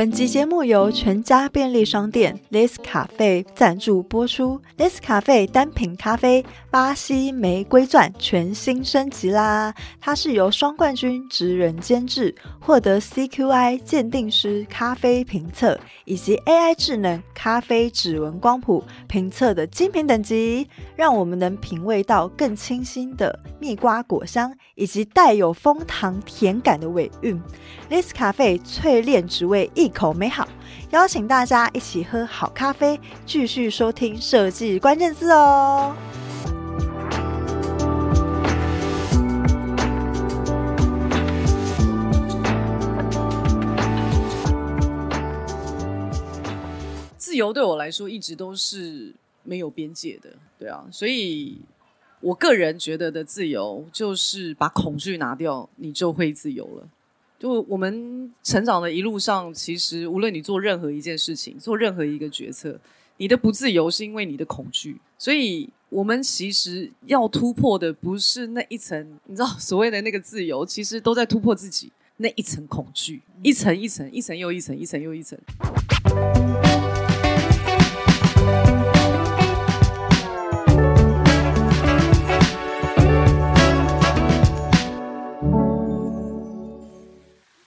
本集节目由全家便利商店 l i s 咖啡赞助播出。Liss 咖啡单品咖啡巴西玫瑰钻全新升级啦！它是由双冠军职人监制，获得 CQI 鉴定师咖啡评测以及 AI 智能咖啡指纹光谱评测的精品等级，让我们能品味到更清新的蜜瓜果香以及带有枫糖甜感的尾韵。Liss 咖啡淬炼只为一口美好，邀请大家一起喝好咖啡，继续收听设计关键字哦。自由对我来说一直都是没有边界的，对啊，所以我个人觉得的自由就是把恐惧拿掉，你就会自由了。就我们成长的一路上，其实无论你做任何一件事情，做任何一个决策，你的不自由是因为你的恐惧。所以，我们其实要突破的不是那一层，你知道所谓的那个自由，其实都在突破自己那一层恐惧，一层一层，一层又一层，一层又一层。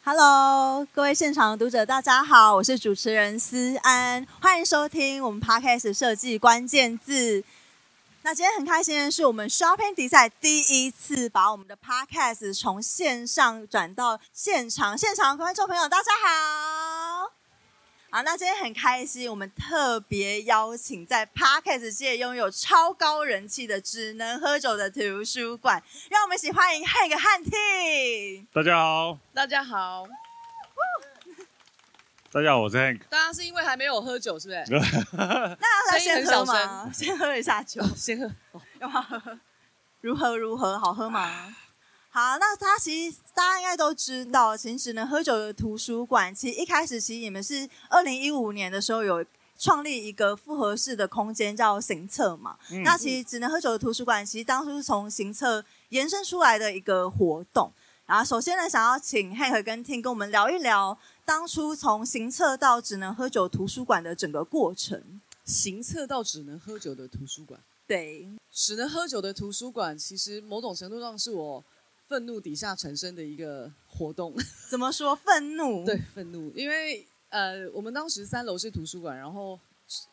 Hello，各位现场的读者，大家好，我是主持人思安，欢迎收听我们 Podcast 设计关键字。那今天很开心的是，我们 Shopping 比赛第一次把我们的 Podcast 从线上转到现场，现场的观众朋友，大家好。好，那今天很开心，我们特别邀请在 Podcast 界拥有超高人气的只能喝酒的图书馆，让我们一起欢迎 Hank 和 Ting。大家好，大家好，大家好，我是 Hank。大家是因为还没有喝酒，是不是？那要先喝吗？先喝一下酒，先喝，要不要喝？如何如何？好喝吗？好，那他其实大家应该都知道，其实只能喝酒的图书馆，其实一开始其实你们是二零一五年的时候有创立一个复合式的空间叫行测嘛。嗯、那其实只能喝酒的图书馆，其实当初是从行测延伸出来的一个活动。然后首先呢，想要请 Hank 跟 Ting 跟我们聊一聊当初从行测到只能喝酒图书馆的整个过程。行测到只能喝酒的图书馆，对，只能喝酒的图书馆，其实某种程度上是我。愤怒底下产生的一个活动，怎么说愤怒？对，愤怒，因为呃，我们当时三楼是图书馆，然后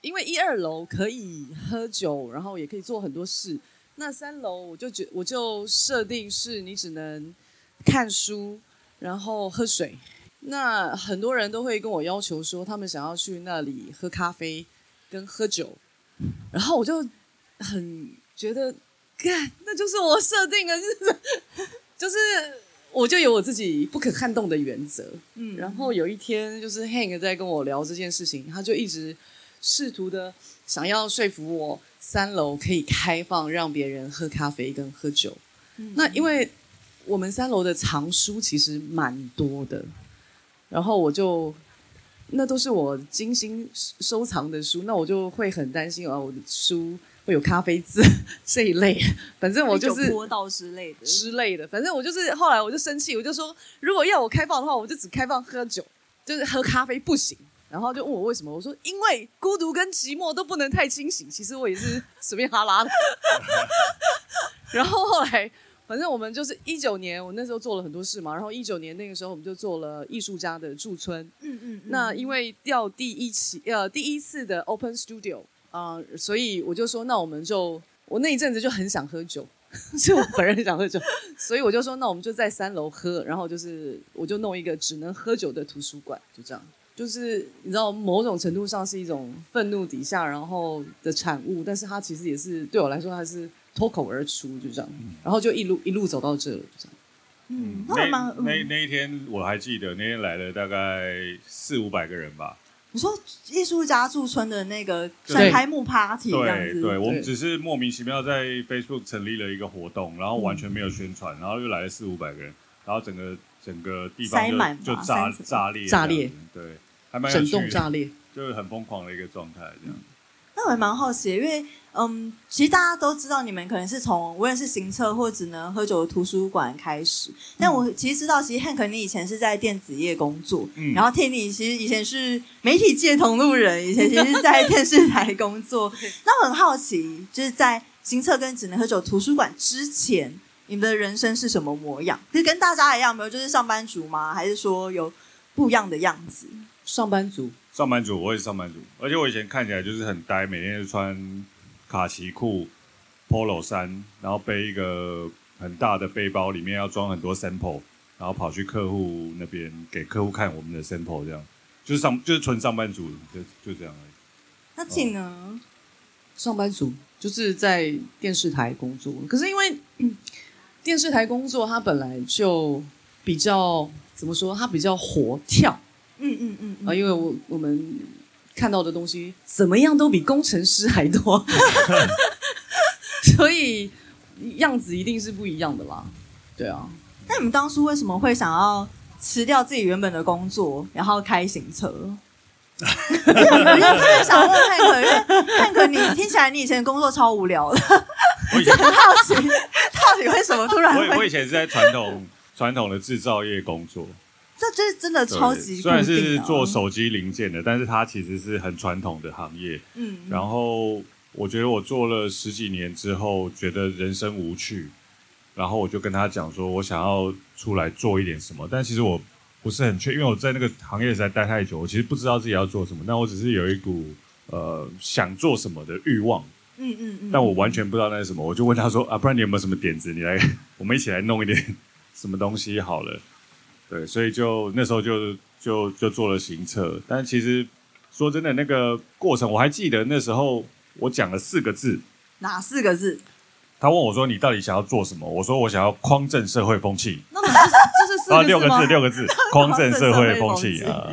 因为一二楼可以喝酒，然后也可以做很多事，那三楼我就觉我就设定是你只能看书，然后喝水。那很多人都会跟我要求说，他们想要去那里喝咖啡跟喝酒，然后我就很觉得，干，那就是我设定的，就是。就是，我就有我自己不可撼动的原则，嗯，然后有一天，就是 Hank 在跟我聊这件事情，他就一直试图的想要说服我，三楼可以开放让别人喝咖啡跟喝酒。嗯，那因为我们三楼的藏书其实蛮多的，然后我就那都是我精心收藏的书，那我就会很担心啊，我的书。会有咖啡渍 这一类，反正我就是坡道之类的之类的。反正我就是后来我就生气，我就说，如果要我开放的话，我就只开放喝酒，就是喝咖啡不行。然后就问我为什么，我说因为孤独跟寂寞都不能太清醒。其实我也是随便哈拉的。然后后来，反正我们就是一九年，我那时候做了很多事嘛。然后一九年那个时候，我们就做了艺术家的驻村。嗯嗯，嗯。那因为要第一期呃第一次的 Open Studio。啊、呃，所以我就说，那我们就我那一阵子就很想喝酒，就我本人很想喝酒，所以我就说，那我们就在三楼喝，然后就是我就弄一个只能喝酒的图书馆，就这样，就是你知道，某种程度上是一种愤怒底下然后的产物，但是它其实也是对我来说，它是脱口而出，就这样，然后就一路一路走到这了，就这样。嗯，那那那一天我还记得，那天来了大概四五百个人吧。你说艺术家驻村的那个开幕 party 这样子，对，对，我们只是莫名其妙在 Facebook 成立了一个活动，然后完全没有宣传，然后又来了四五百个人，然后整个整个地方就，塞满就炸炸裂，炸裂，对，还蛮整栋炸裂，就是很疯狂的一个状态这样。那我还蛮好奇，因为嗯，其实大家都知道你们可能是从无论是行测或只能喝酒的图书馆开始，但我其实知道，其实 Hank 你以前是在电子业工作，嗯，然后 Tinny 其实以前是媒体界同路人，以前其实是在 电视台工作。那我很好奇，就是在行测跟只能喝酒图书馆之前，你们的人生是什么模样？是跟大家一样，没有就是上班族吗？还是说有不一样的样子？上班族，上班族，我也是上班族，而且我以前看起来就是很呆，每天就穿卡其裤、polo 衫，然后背一个很大的背包，里面要装很多 sample，然后跑去客户那边给客户看我们的 sample，这样就是上就是纯上班族，就就这样而已。那 Ting 呢？哦，上班族就是在电视台工作，可是因为。嗯电视台工作，它本来就比较怎么说？它比较活跳，嗯嗯嗯啊，因为我我们看到的东西怎么样都比工程师还多，所以样子一定是不一样的啦。对啊，那你们当初为什么会想要辞掉自己原本的工作，然后开行车？我就特别想问汉克，因为汉克，你听起来你以前工作超无聊的，我就 很好奇，到底为什么突然？我我以前是在传统传统的制造业工作，这就是真的超级、啊。虽然是做手机零件的，但是它其实是很传统的行业。嗯，然后我觉得我做了十几年之后，觉得人生无趣，然后我就跟他讲说，我想要出来做一点什么，但其实我。不是很确，因为我在那个行业实在待太久，我其实不知道自己要做什么。但我只是有一股呃想做什么的欲望，嗯嗯嗯。但我完全不知道那是什么，我就问他说啊，不然你有没有什么点子？你来，我们一起来弄一点什么东西好了。对，所以就那时候就就就做了行测。但其实说真的，那个过程我还记得，那时候我讲了四个字，哪四个字？他问我说：“你到底想要做什么？”我说：“我想要匡正社会风气。”那么就是这是四个字六个字，六个字，匡正社会风气啊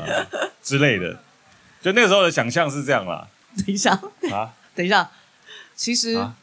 之类的。就那个时候的想象是这样啦。等一下啊，等一下，其实、啊、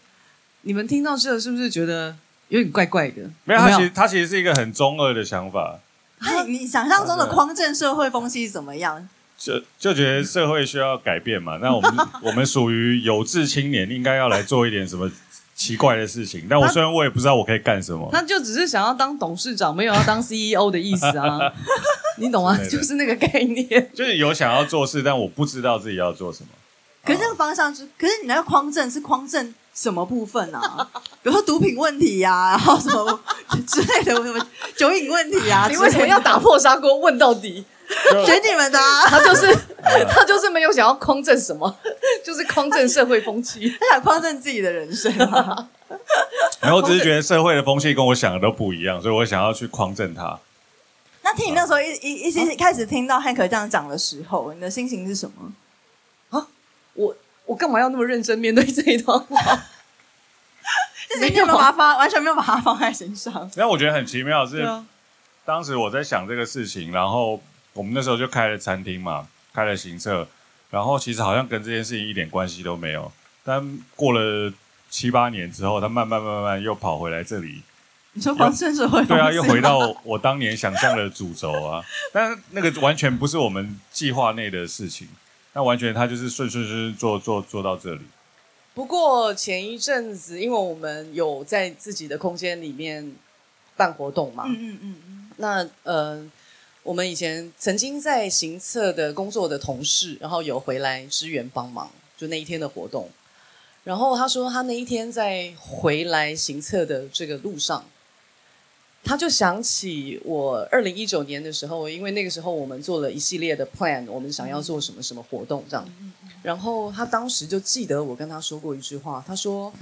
你们听到这是不是觉得有点怪怪的？没有，他其实他其实是一个很中二的想法。那你想象中的匡正社会风气怎么样？就就觉得社会需要改变嘛。那我们 我们属于有志青年，应该要来做一点什么？奇怪的事情，但我虽然我也不知道我可以干什么，他就只是想要当董事长，没有要当 CEO 的意思啊，你懂吗？就是那个概念，就是有想要做事，但我不知道自己要做什么。可是这个方向是，可是你那个匡正是匡正什么部分啊？比如说毒品问题呀、啊，然后什么 之类的，什么酒瘾问题啊？你为什么要打破砂锅问到底？选你们的、啊，他就是他就是没有想要匡正什么，就是匡正社会风气，他想匡正自己的人生、啊。然后只是觉得社会的风气跟我想的都不一样，所以我想要去匡正他。那听你那时候一一一一开始听到汉克这样讲的时候，你的心情是什么？啊，我我干嘛要那么认真面对这一段话？就是你有没有把它放，完全没有把它放在心上。然后我觉得很奇妙是，当时我在想这个事情，然后。我们那时候就开了餐厅嘛，开了行册，然后其实好像跟这件事情一点关系都没有。但过了七八年之后，他慢慢慢慢又跑回来这里。你说匡正社会？对啊，又回到我当年想象的主轴啊。但那个完全不是我们计划内的事情，那完全他就是顺顺顺做做做到这里。不过前一阵子，因为我们有在自己的空间里面办活动嘛，嗯嗯嗯嗯，那呃。我们以前曾经在行测的工作的同事，然后有回来支援帮忙，就那一天的活动。然后他说，他那一天在回来行测的这个路上，他就想起我二零一九年的时候，因为那个时候我们做了一系列的 plan，我们想要做什么什么活动这样。然后他当时就记得我跟他说过一句话，他说，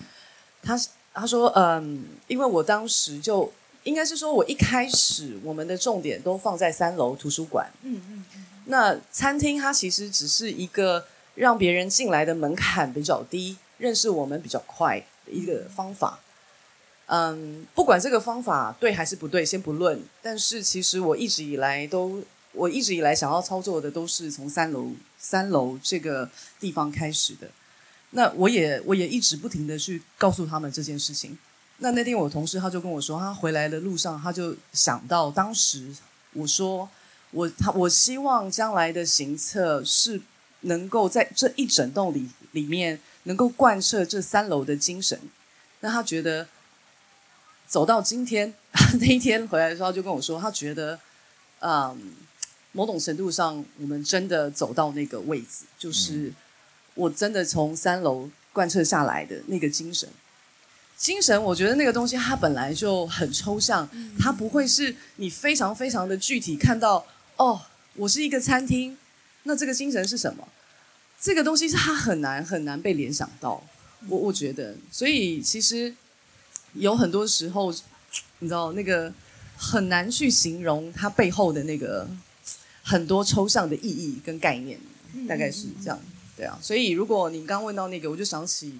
他他说，嗯，因为我当时就。应该是说，我一开始我们的重点都放在三楼图书馆。嗯嗯。那餐厅它其实只是一个让别人进来的门槛比较低，认识我们比较快的一个方法。嗯，不管这个方法对还是不对，先不论。但是其实我一直以来都，我一直以来想要操作的都是从三楼三楼这个地方开始的。那我也我也一直不停的去告诉他们这件事情。那那天我同事他就跟我说，他回来的路上他就想到当时我说我他我希望将来的行测是能够在这一整栋里里面能够贯彻这三楼的精神。那他觉得走到今天 那一天回来的时候，他就跟我说，他觉得，嗯，某种程度上，我们真的走到那个位置，就是我真的从三楼贯彻下来的那个精神。精神，我觉得那个东西它本来就很抽象，它不会是你非常非常的具体看到。哦，我是一个餐厅，那这个精神是什么？这个东西是它很难很难被联想到。我我觉得，所以其实有很多时候，你知道那个很难去形容它背后的那个很多抽象的意义跟概念，大概是这样。对啊，所以如果你刚问到那个，我就想起。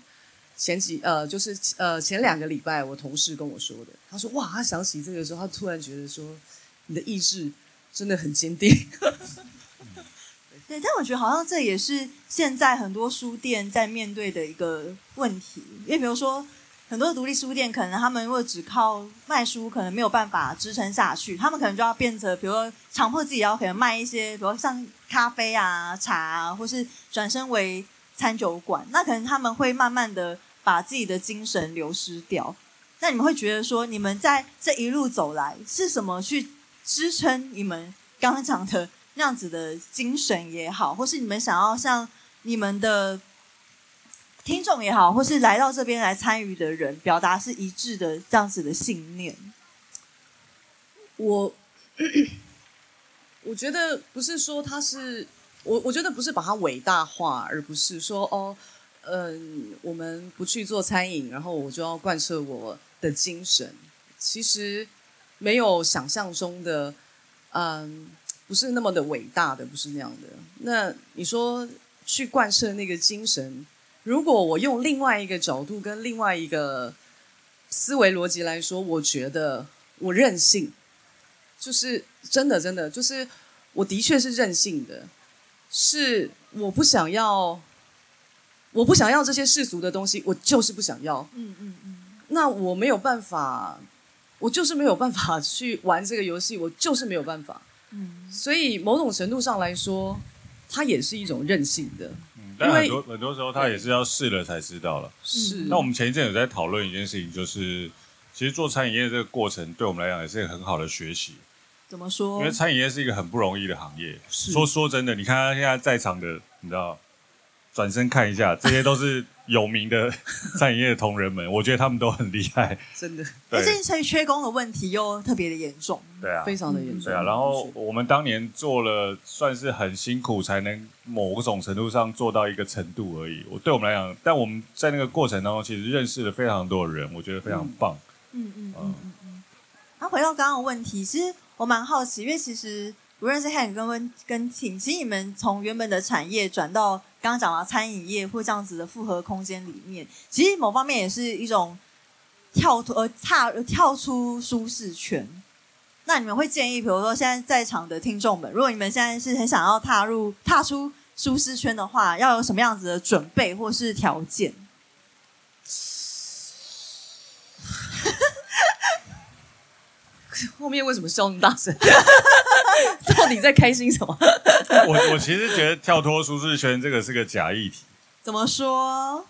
前几呃，就是呃前两个礼拜，我同事跟我说的。他说：“哇，他想起这个时候，他突然觉得说，你的意志真的很坚定。”对，但我觉得好像这也是现在很多书店在面对的一个问题。因为比如说，很多独立书店可能他们如果只靠卖书，可能没有办法支撑下去，他们可能就要变成，比如说强迫自己要可能卖一些，比如像咖啡啊、茶啊，或是转身为。餐酒馆，那可能他们会慢慢的把自己的精神流失掉。那你们会觉得说，你们在这一路走来，是什么去支撑你们刚刚讲的那样子的精神也好，或是你们想要像你们的听众也好，或是来到这边来参与的人，表达是一致的这样子的信念？我 我觉得不是说他是。我我觉得不是把它伟大化，而不是说哦，嗯，我们不去做餐饮，然后我就要贯彻我的精神。其实没有想象中的，嗯，不是那么的伟大的，不是那样的。那你说去贯彻那个精神，如果我用另外一个角度跟另外一个思维逻辑来说，我觉得我任性，就是真的真的，就是我的确是任性的。是我不想要，我不想要这些世俗的东西，我就是不想要。嗯嗯嗯。那我没有办法，我就是没有办法去玩这个游戏，我就是没有办法。嗯。所以某种程度上来说，它也是一种任性的。嗯，但很多很多时候，他也是要试了才知道了。是。那我们前一阵有在讨论一件事情，就是其实做餐饮业这个过程，对我们来讲也是一个很好的学习。怎么说？因为餐饮业是一个很不容易的行业。说说真的，你看他现在在场的，你知道，转身看一下，这些都是有名的 餐饮业的同仁们，我觉得他们都很厉害，真的。而且这缺工的问题又特别的严重，对啊，非常的严重。对啊，然后我们当年做了，算是很辛苦，才能某种程度上做到一个程度而已。我对我们来讲，但我们在那个过程当中，其实认识了非常多的人，我觉得非常棒。嗯嗯嗯嗯嗯。然后回到刚刚的问题，其实。我蛮好奇，因为其实无论是 Hank 跟跟 Tim，其实你们从原本的产业转到刚刚讲到餐饮业或这样子的复合空间里面，其实某方面也是一种跳脱呃踏跳出舒适圈。那你们会建议，比如说现在在场的听众们，如果你们现在是很想要踏入踏出舒适圈的话，要有什么样子的准备或是条件？后面为什么笑那么大声？到底在开心什么？我我其实觉得跳脱舒适圈这个是个假议题。怎么说？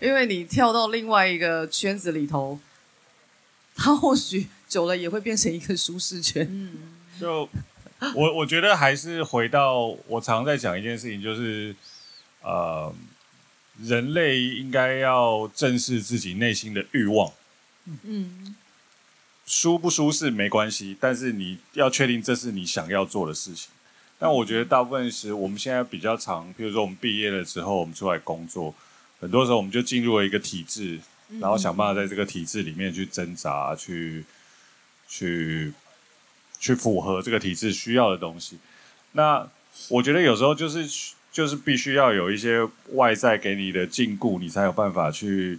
因为你跳到另外一个圈子里头，它或许久了也会变成一个舒适圈。嗯，就我我觉得还是回到我常在讲一件事情，就是呃，人类应该要正视自己内心的欲望。嗯。舒不舒适没关系，但是你要确定这是你想要做的事情。但我觉得大部分时，我们现在比较常，比如说我们毕业了之后，我们出来工作，很多时候我们就进入了一个体制，然后想办法在这个体制里面去挣扎，去去去符合这个体制需要的东西。那我觉得有时候就是就是必须要有一些外在给你的禁锢，你才有办法去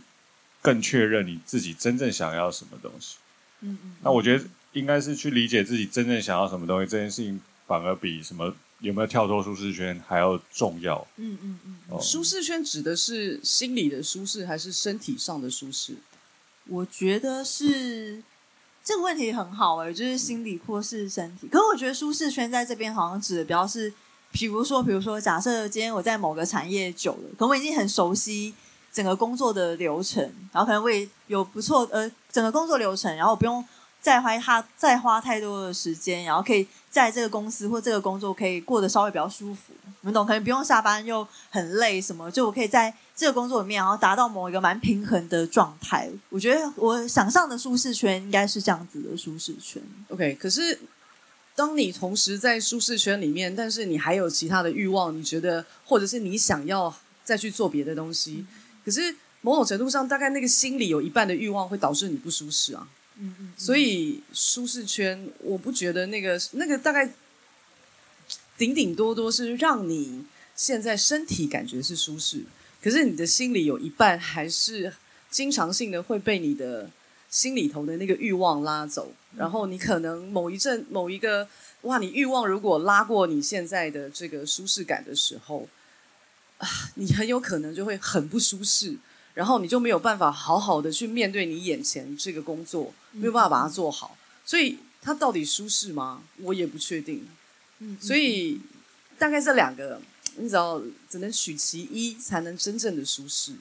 更确认你自己真正想要什么东西。嗯嗯，那我觉得应该是去理解自己真正想要什么东西，这件事情反而比什么有没有跳脱舒适圈还要重要。嗯嗯嗯，哦、舒适圈指的是心理的舒适还是身体上的舒适？我觉得是这个问题很好哎、欸，就是心理或是身体。可是我觉得舒适圈在这边好像指的比较是，比如说，比如说，假设今天我在某个产业久了，可我已经很熟悉。整个工作的流程，然后可能会有不错呃整个工作流程，然后不用再花他再花太多的时间，然后可以在这个公司或这个工作可以过得稍微比较舒服，你们懂？可能不用下班又很累什么，就我可以在这个工作里面，然后达到某一个蛮平衡的状态。我觉得我想象的舒适圈应该是这样子的舒适圈。OK，可是。当你同时在舒适圈里面，但是你还有其他的欲望，你觉得，或者是你想要再去做别的东西，可是某种程度上，大概那个心里有一半的欲望会导致你不舒适啊。嗯嗯。所以舒适圈，我不觉得那个那个大概顶顶多多是让你现在身体感觉是舒适，可是你的心里有一半还是经常性的会被你的。心里头的那个欲望拉走，然后你可能某一阵某一个哇，你欲望如果拉过你现在的这个舒适感的时候啊，你很有可能就会很不舒适，然后你就没有办法好好的去面对你眼前这个工作，没有办法把它做好。所以它到底舒适吗？我也不确定。所以大概这两个，你只要，只能取其一，才能真正的舒适。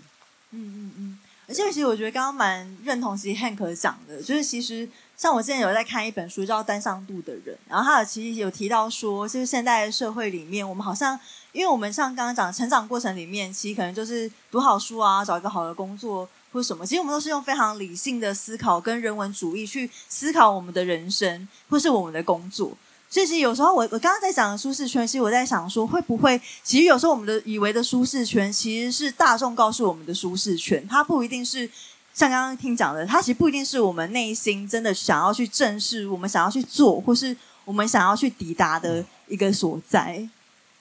嗯嗯嗯。而且其实我觉得刚刚蛮认同，其实 Hank 讲的，就是其实像我之前有在看一本书叫《单向度的人》，然后他有其实有提到说，就是现代社会里面，我们好像因为我们像刚刚讲成长过程里面，其实可能就是读好书啊，找一个好的工作或什么，其实我们都是用非常理性的思考跟人文主义去思考我们的人生或是我们的工作。所以其实有时候我我刚刚在讲的舒适圈，其实我在想说，会不会其实有时候我们的以为的舒适圈，其实是大众告诉我们的舒适圈，它不一定是像刚刚听讲的，它其实不一定是我们内心真的想要去正视，我们想要去做，或是我们想要去抵达的一个所在。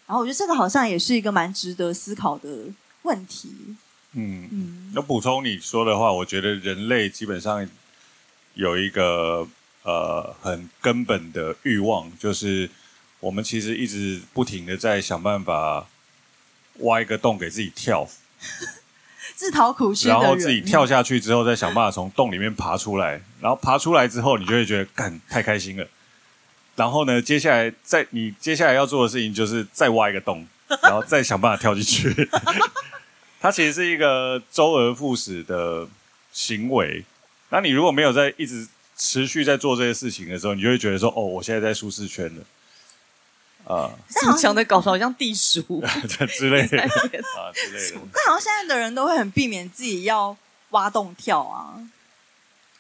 然后我觉得这个好像也是一个蛮值得思考的问题。嗯嗯，那补充你说的话，我觉得人类基本上有一个。呃，很根本的欲望就是，我们其实一直不停的在想办法挖一个洞给自己跳，自讨苦吃，然后自己跳下去之后，再想办法从洞里面爬出来，然后爬出来之后，你就会觉得干太开心了。然后呢，接下来在你接下来要做的事情就是再挖一个洞，然后再想办法跳进去。它其实是一个周而复始的行为。那你如果没有在一直。持续在做这些事情的时候，你就会觉得说：“哦，我现在在舒适圈了。呃”啊，讲的搞得好像地鼠之类的啊之类的。那好像现在的人都会很避免自己要挖洞跳啊，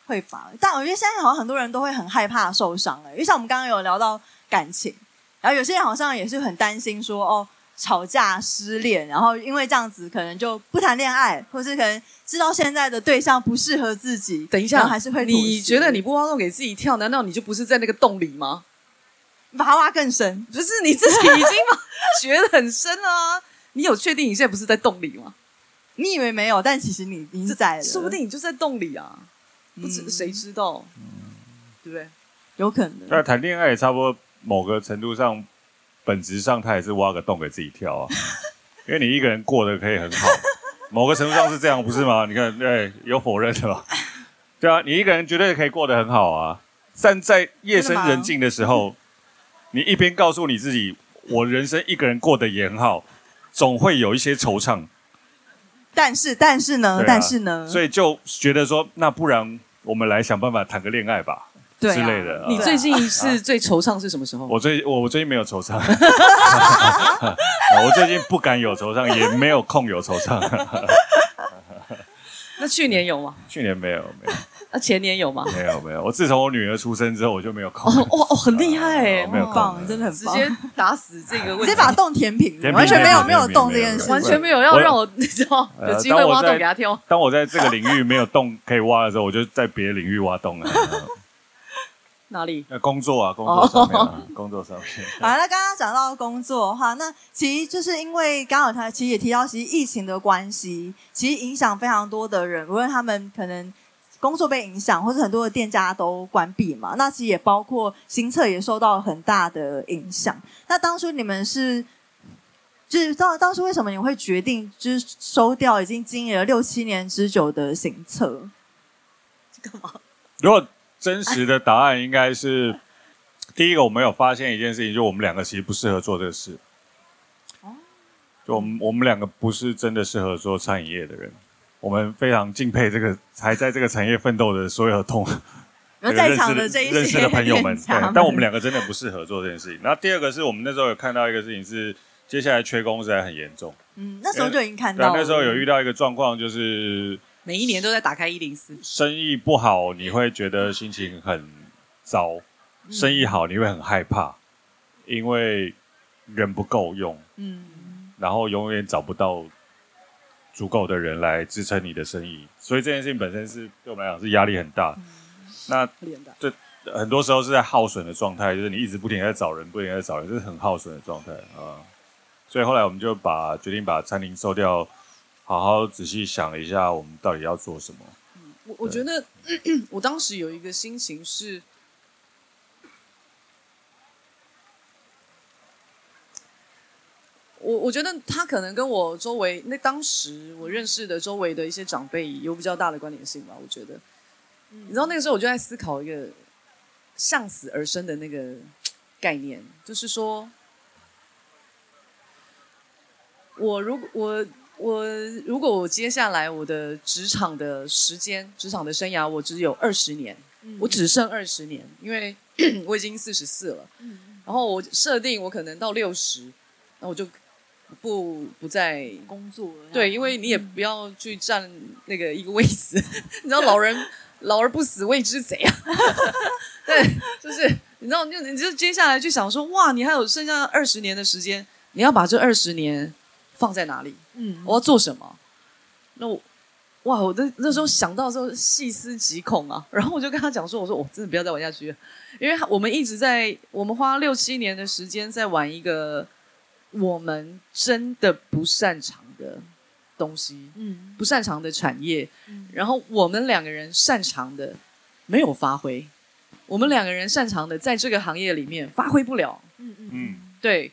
会吧？但我觉得现在好像很多人都会很害怕受伤了，因为像我们刚刚有聊到感情，然后有些人好像也是很担心说：“哦。”吵架、失恋，然后因为这样子，可能就不谈恋爱，或是可能知道现在的对象不适合自己。等一下，还是会。你觉得你不挖洞给自己跳，难道你就不是在那个洞里吗？把它挖更深，不是你自己已经觉得很深了啊？你有确定你现在不是在洞里吗？你以为没有，但其实你已经在了。说不定你就在洞里啊，不知谁知道，嗯，对不对？有可能。那谈恋爱也差不多，某个程度上。本质上，他也是挖个洞给自己跳啊，因为你一个人过得可以很好，某个程度上是这样，不是吗？你看，对，有否认的吧？对啊，你一个人绝对可以过得很好啊。但在夜深人静的时候，你一边告诉你自己，我人生一个人过得也很好，总会有一些惆怅。但是，但是呢？啊、但是呢？所以就觉得说，那不然我们来想办法谈个恋爱吧。之类的，你最近是最惆怅是什么时候？我最我我最近没有惆怅，我最近不敢有惆怅，也没有空有惆怅。那去年有吗？去年没有没有。那前年有吗？没有没有。我自从我女儿出生之后，我就没有考。哦哦，很厉害哎，很棒，真的很棒，直接打死这个问题，直接把洞填平，完全没有没有洞这件事，完全没有要让我 你知道有机会挖洞给他跳。当我在这个领域没有洞可以挖的时候，我就在别的领域挖洞了。哪里？呃，工作啊，工作上面啊，工作上面。好，那刚刚讲到工作的话，那其实就是因为刚好他其实也提到，其实疫情的关系，其实影响非常多的人，无论他们可能工作被影响，或者很多的店家都关闭嘛。那其实也包括新测也受到很大的影响。那当初你们是，就是当当初为什么你会决定就是收掉已经经营了六七年之久的行测？干嘛？如果。真实的答案应该是，第一个，我们有发现一件事情，就我们两个其实不适合做这个事。就我们我们两个不是真的适合做餐饮业的人。我们非常敬佩这个还在这个产业奋斗的所有同在场的这一些认识的朋友们。对，但我们两个真的不适合做这件事情。那第二个是我们那时候有看到一个事情是，接下来缺工实在很严重。嗯，那时候就已经看到了。那时候有遇到一个状况，就是每一年都在打开一零四，生意不好，你会觉得心情很糟；生意好，你会很害怕，因为人不够用。嗯。然后永远找不到足够的人来支撑你的生意，所以这件事情本身是对我们来讲是压力很大。嗯、那这很多时候是在耗损的状态，就是你一直不停在找人，不停在找人，这是很耗损的状态啊。所以后来我们就把决定把餐厅收掉，好好仔细想一下，我们到底要做什么。嗯、我我觉得 我当时有一个心情是。我我觉得他可能跟我周围那当时我认识的周围的一些长辈有比较大的关联性吧。我觉得，你知道那个时候我就在思考一个向死而生的那个概念，就是说，我如果我我如果我接下来我的职场的时间、职场的生涯，我只有二十年，我只剩二十年，因为 我已经四十四了，然后我设定我可能到六十，那我就。不不再工作了，对，因为你也不要去占那个一个位置，嗯、你知道老人老而不死谓之贼啊，对，就是你知道，就你就接下来就想说，哇，你还有剩下二十年的时间，你要把这二十年放在哪里？嗯，我要做什么？那我哇，我那那时候想到的时候细思极恐啊，然后我就跟他讲说，我说我真的不要再玩下去。了，因为我们一直在我们花六七年的时间在玩一个。我们真的不擅长的东西，嗯，不擅长的产业，嗯，然后我们两个人擅长的没有发挥，我们两个人擅长的在这个行业里面发挥不了，嗯嗯。嗯，对，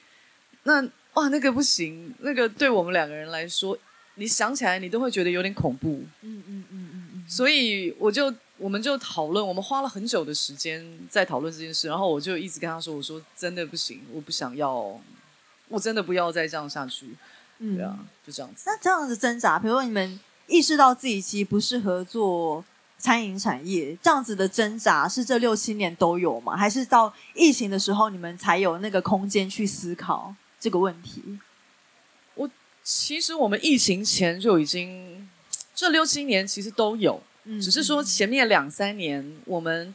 那哇，那个不行，那个对我们两个人来说，你想起来你都会觉得有点恐怖，嗯嗯嗯嗯嗯，所以我就我们就讨论，我们花了很久的时间在讨论这件事，然后我就一直跟他说，我说真的不行，我不想要。我真的不要再这样下去，嗯，对啊，就这样子。那这样子挣扎，比如说你们意识到自己其实不适合做餐饮产业，这样子的挣扎是这六七年都有吗？还是到疫情的时候你们才有那个空间去思考这个问题？我其实我们疫情前就已经这六七年其实都有，嗯，只是说前面两三年我们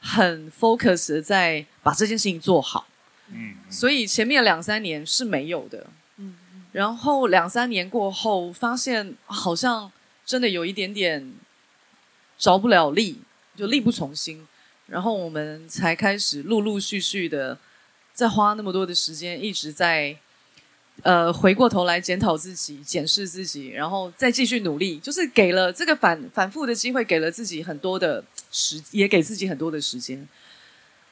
很 focus 在把这件事情做好。嗯，所以前面两三年是没有的，嗯，然后两三年过后，发现好像真的有一点点着不了力，就力不从心，然后我们才开始陆陆续续的再花那么多的时间，一直在呃回过头来检讨自己、检视自己，然后再继续努力，就是给了这个反反复的机会，给了自己很多的时，也给自己很多的时间。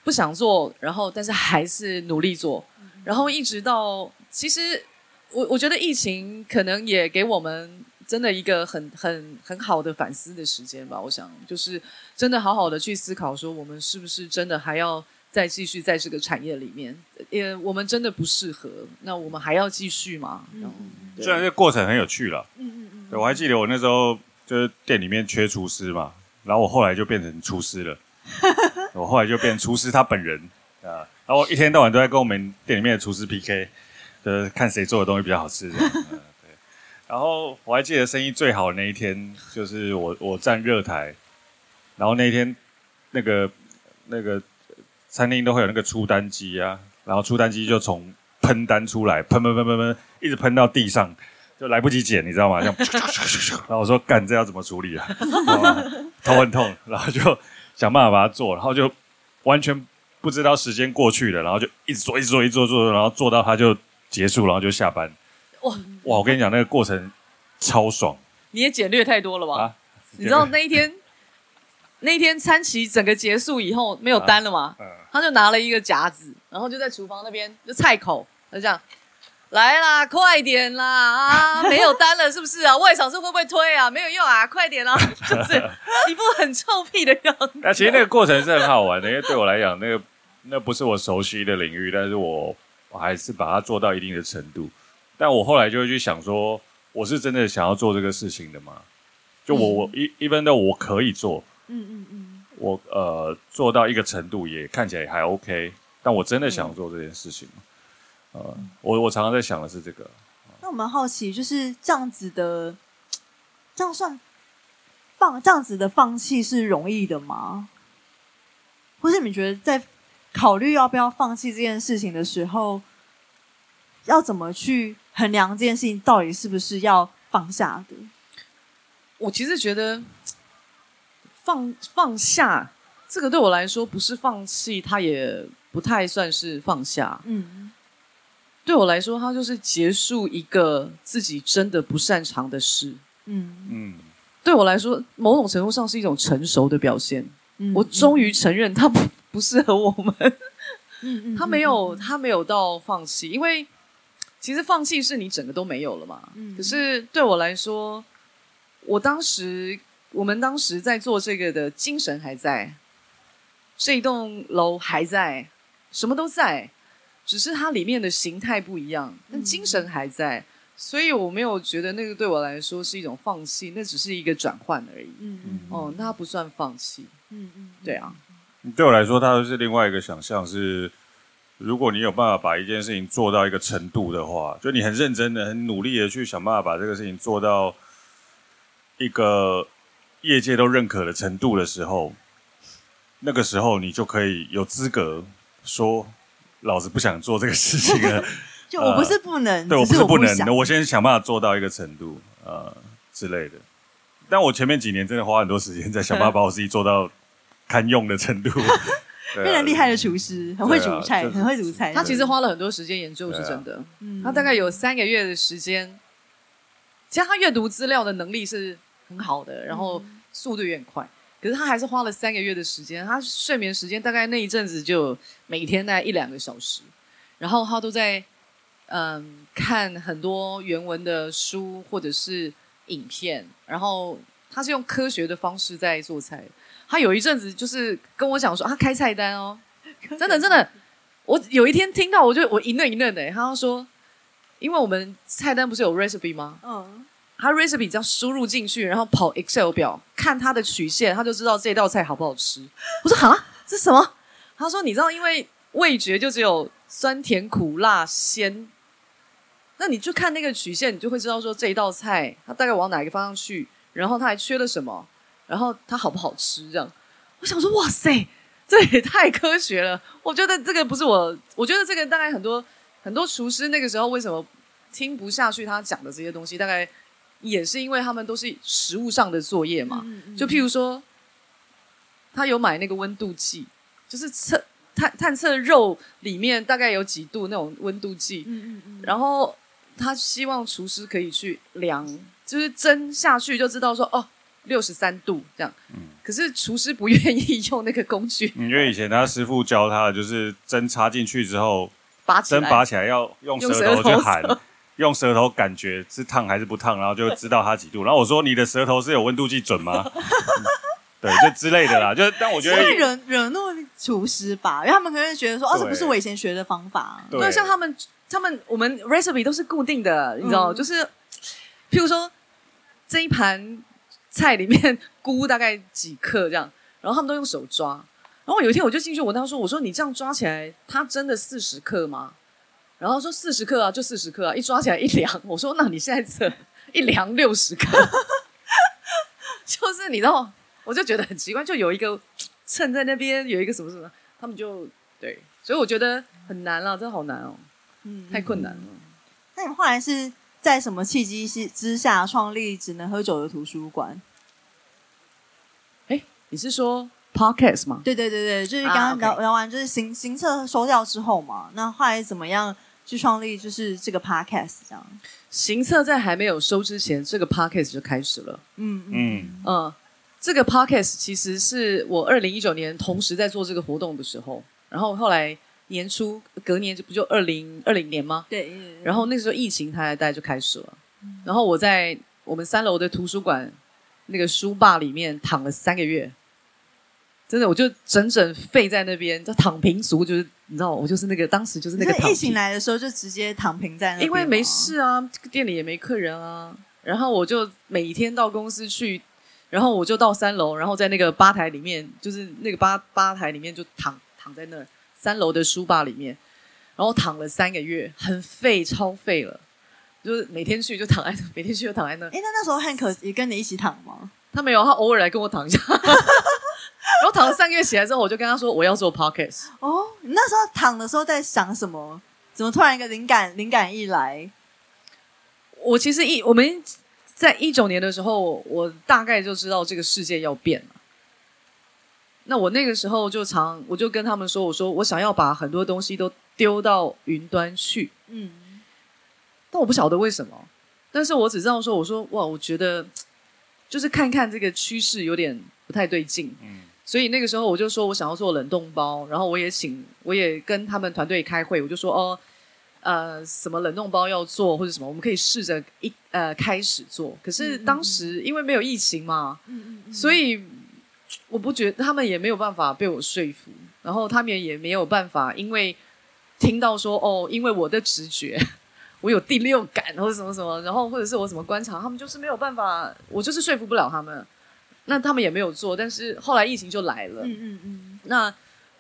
不想做，然后但是还是努力做，然后一直到其实我我觉得疫情可能也给我们真的一个很很很好的反思的时间吧。我想就是真的好好的去思考，说我们是不是真的还要再继续在这个产业里面？也我们真的不适合，那我们还要继续吗？嗯，虽然这个过程很有趣了，嗯嗯嗯，我还记得我那时候就是店里面缺厨师嘛，然后我后来就变成厨师了。我后来就变厨师他本人啊，然后一天到晚都在跟我们店里面的厨师 PK，就是看谁做的东西比较好吃这样。对，然后我还记得生意最好的那一天，就是我我站热台，然后那一天那个那个餐厅都会有那个出单机啊，然后出单机就从喷单出来，喷喷喷喷喷，一直喷到地上，就来不及捡，你知道吗？这样，然后我说干，这要怎么处理啊？头很痛，然后就。想办法把它做，然后就完全不知道时间过去了，然后就一直做，一直做，一直做，做，然后做到它就结束，然后就下班。哇 哇！我跟你讲，那个过程超爽。你也简略太多了吧？啊、你知道那一天，那天餐期整个结束以后没有单了嘛？他就拿了一个夹子，然后就在厨房那边就菜口，就这样。来啦，快点啦！啊，没有单了，是不是啊？外场是会不会推啊？没有用啊，快点啦！就是一副很臭屁的样子。那其实那个过程是很好玩的，因为对我来讲，那个那不是我熟悉的领域，但是我我还是把它做到一定的程度。但我后来就会去想说，我是真的想要做这个事情的吗？就我我一一般的我可以做，嗯嗯嗯，我呃做到一个程度也看起来也还 OK，但我真的想做这件事情，嗯、呃，我我常常在想的是这个。那我们好奇，就是这样子的，这样算放这样子的放弃是容易的吗？或是你觉得在考虑要不要放弃这件事情的时候，要怎么去衡量这件事情到底是不是要放下的？我其实觉得放放下这个对我来说不是放弃，它也不太算是放下。嗯，对我来说，它就是结束一个自己真的不擅长的事。嗯嗯，对我来说，某种程度上是一种成熟的表现。嗯，我终于承认它不不适合我们。嗯嗯，它没有，他没有到放弃，因为其实放弃是你整个都没有了嘛。嗯，可是对我来说。我当时，我们当时在做这个的精神还在，这一栋楼还在，什么都在，只是它里面的形态不一样，但精神还在，嗯、所以我没有觉得那个对我来说是一种放弃，那只是一个转换而已。嗯嗯，哦，那不算放弃。嗯嗯，对啊。对我来说，它是另外一个想象是，如果你有办法把一件事情做到一个程度的话，就你很认真的、很努力的去想办法把这个事情做到。一个业界都认可的程度的时候，那个时候你就可以有资格说：“老子不想做这个事情了。”就我不是不能，呃、对我不是不能，我，我先想办法做到一个程度，呃之类的。但我前面几年真的花很多时间在想办法把我自己做到堪用的程度，变成厉害的厨师，很会煮菜，啊、很会煮菜。他其实花了很多时间研究，是真的。啊、他大概有三个月的时间，其实他阅读资料的能力是。很好的，然后速度也很快，可是他还是花了三个月的时间。他睡眠时间大概那一阵子就每天大概一两个小时，然后他都在嗯看很多原文的书或者是影片，然后他是用科学的方式在做菜。他有一阵子就是跟我讲说，他开菜单哦，真的真的，我有一天听到我就我一愣一愣的，他说，因为我们菜单不是有 recipe 吗？嗯。他 recipe 只要输入进去，然后跑 Excel 表看它的曲线，他就知道这道菜好不好吃。我说哈，这什么？他说你知道，因为味觉就只有酸甜苦辣鲜，那你就看那个曲线，你就会知道说这一道菜它大概往哪一个方向去，然后它还缺了什么，然后它好不好吃这样。我想说哇塞，这也太科学了。我觉得这个不是我，我觉得这个大概很多很多厨师那个时候为什么听不下去他讲的这些东西，大概。也是因为他们都是食物上的作业嘛，嗯嗯、就譬如说，他有买那个温度计，就是测探探测肉里面大概有几度那种温度计，嗯嗯嗯、然后他希望厨师可以去量，就是针下去就知道说哦六十三度这样，嗯、可是厨师不愿意用那个工具，因为以前他师傅教他的就是针插进去之后，拔针拔起来要用舌头去喊。用舌头感觉是烫还是不烫，然后就知道它几度。然后我说：“你的舌头是有温度计准吗？” 对，就之类的啦。就但我觉得惹惹怒厨师吧，因为他们可能觉得说：“哦，这不是我以前学的方法。”对，像他们，他们我们 recipe 都是固定的，你知道，就是譬如说这一盘菜里面菇大概几克这样，然后他们都用手抓。然后有一天我就进去，我跟他说：“我说你这样抓起来，它真的四十克吗？”然后说四十克啊，就四十克啊，一抓起来一量，我说那你现在测一量六十克，就是你知道，我就觉得很奇怪，就有一个秤在那边，有一个什么什么，他们就对，所以我觉得很难了，真的好难哦，嗯，太困难了。那你后来是在什么契机之下创立只能喝酒的图书馆？哎，你是说？Podcast 吗？对对对对，就是刚刚聊、啊 okay. 聊完，就是行行册收掉之后嘛，那后来怎么样去创立就是这个 Podcast 这样？行测在还没有收之前，这个 Podcast 就开始了。嗯嗯嗯，这个 Podcast 其实是我二零一九年同时在做这个活动的时候，然后后来年初隔年就不就二零二零年吗？对，然后那时候疫情它大概就开始了，嗯、然后我在我们三楼的图书馆那个书吧里面躺了三个月。真的，我就整整废在那边，就躺平族，就是你知道，我就是那个当时就是那个躺平。疫情来的时候就直接躺平在那边，因为没事啊，店里也没客人啊，然后我就每天到公司去然后我就到三楼，然后在那个吧台里面，就是那个吧吧台里面就躺躺在那儿，三楼的书吧里面，然后躺了三个月，很废，超废了，就是每天去就躺在，每天去就躺在那。哎，那那时候汉克也跟你一起躺吗？他没有，他偶尔来跟我躺一下。然后躺了三个月起来之后，我就跟他说我要做 podcast。哦，你那时候躺的时候在想什么？怎么突然一个灵感灵感一来？我其实一我们。在一九年的时候，我大概就知道这个世界要变了。那我那个时候就常，我就跟他们说：“我说我想要把很多东西都丢到云端去。”嗯，但我不晓得为什么。但是我只知道说：“我说哇，我觉得就是看看这个趋势有点不太对劲。”嗯，所以那个时候我就说我想要做冷冻包，然后我也请，我也跟他们团队开会，我就说：“哦。”呃，什么冷冻包要做或者什么，我们可以试着一呃开始做。可是当时因为没有疫情嘛，嗯嗯嗯，所以我不觉得他们也没有办法被我说服，然后他们也没有办法，因为听到说哦，因为我的直觉，我有第六感或者什么什么，然后或者是我怎么观察，他们就是没有办法，我就是说服不了他们。那他们也没有做，但是后来疫情就来了，嗯嗯嗯，那。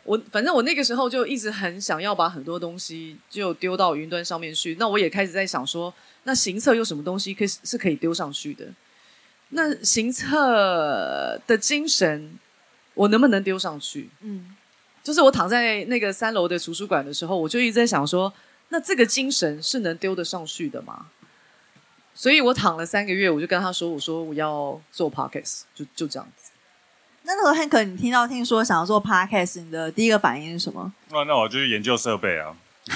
我反正我那个时候就一直很想要把很多东西就丢到云端上面去。那我也开始在想说，那行测有什么东西可以是可以丢上去的？那行测的精神，我能不能丢上去？嗯，就是我躺在那个三楼的图书馆的时候，我就一直在想说，那这个精神是能丢得上去的吗？所以我躺了三个月，我就跟他说，我说我要做 podcast，就就这样子。那那时候 Hank，你听到听说想要做 Podcast，你的第一个反应是什么？那那我就去研究设备啊。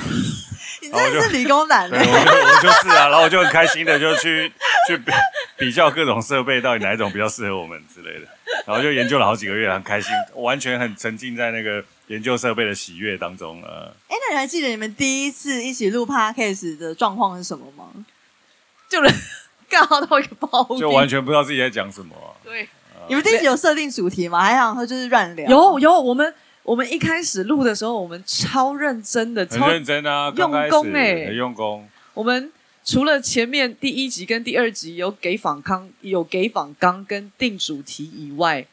你真的是理工男 对，我就我就是啊，然后我就很开心的就去 去比比较各种设备，到底哪一种比较适合我们之类的，然后就研究了好几个月，很开心，完全很沉浸在那个研究设备的喜悦当中啊。哎，那你还记得你们第一次一起录 Podcast 的状况是什么吗？就是刚好到一个包，就完全不知道自己在讲什么啊。对。你们第一集有设定主题吗？还想说就是乱聊？有有，我们我们一开始录的时候，我们超认真的，超认真啊，用功哎、欸，很用功。我们除了前面第一集跟第二集有给访康、有给访纲跟定主题以外，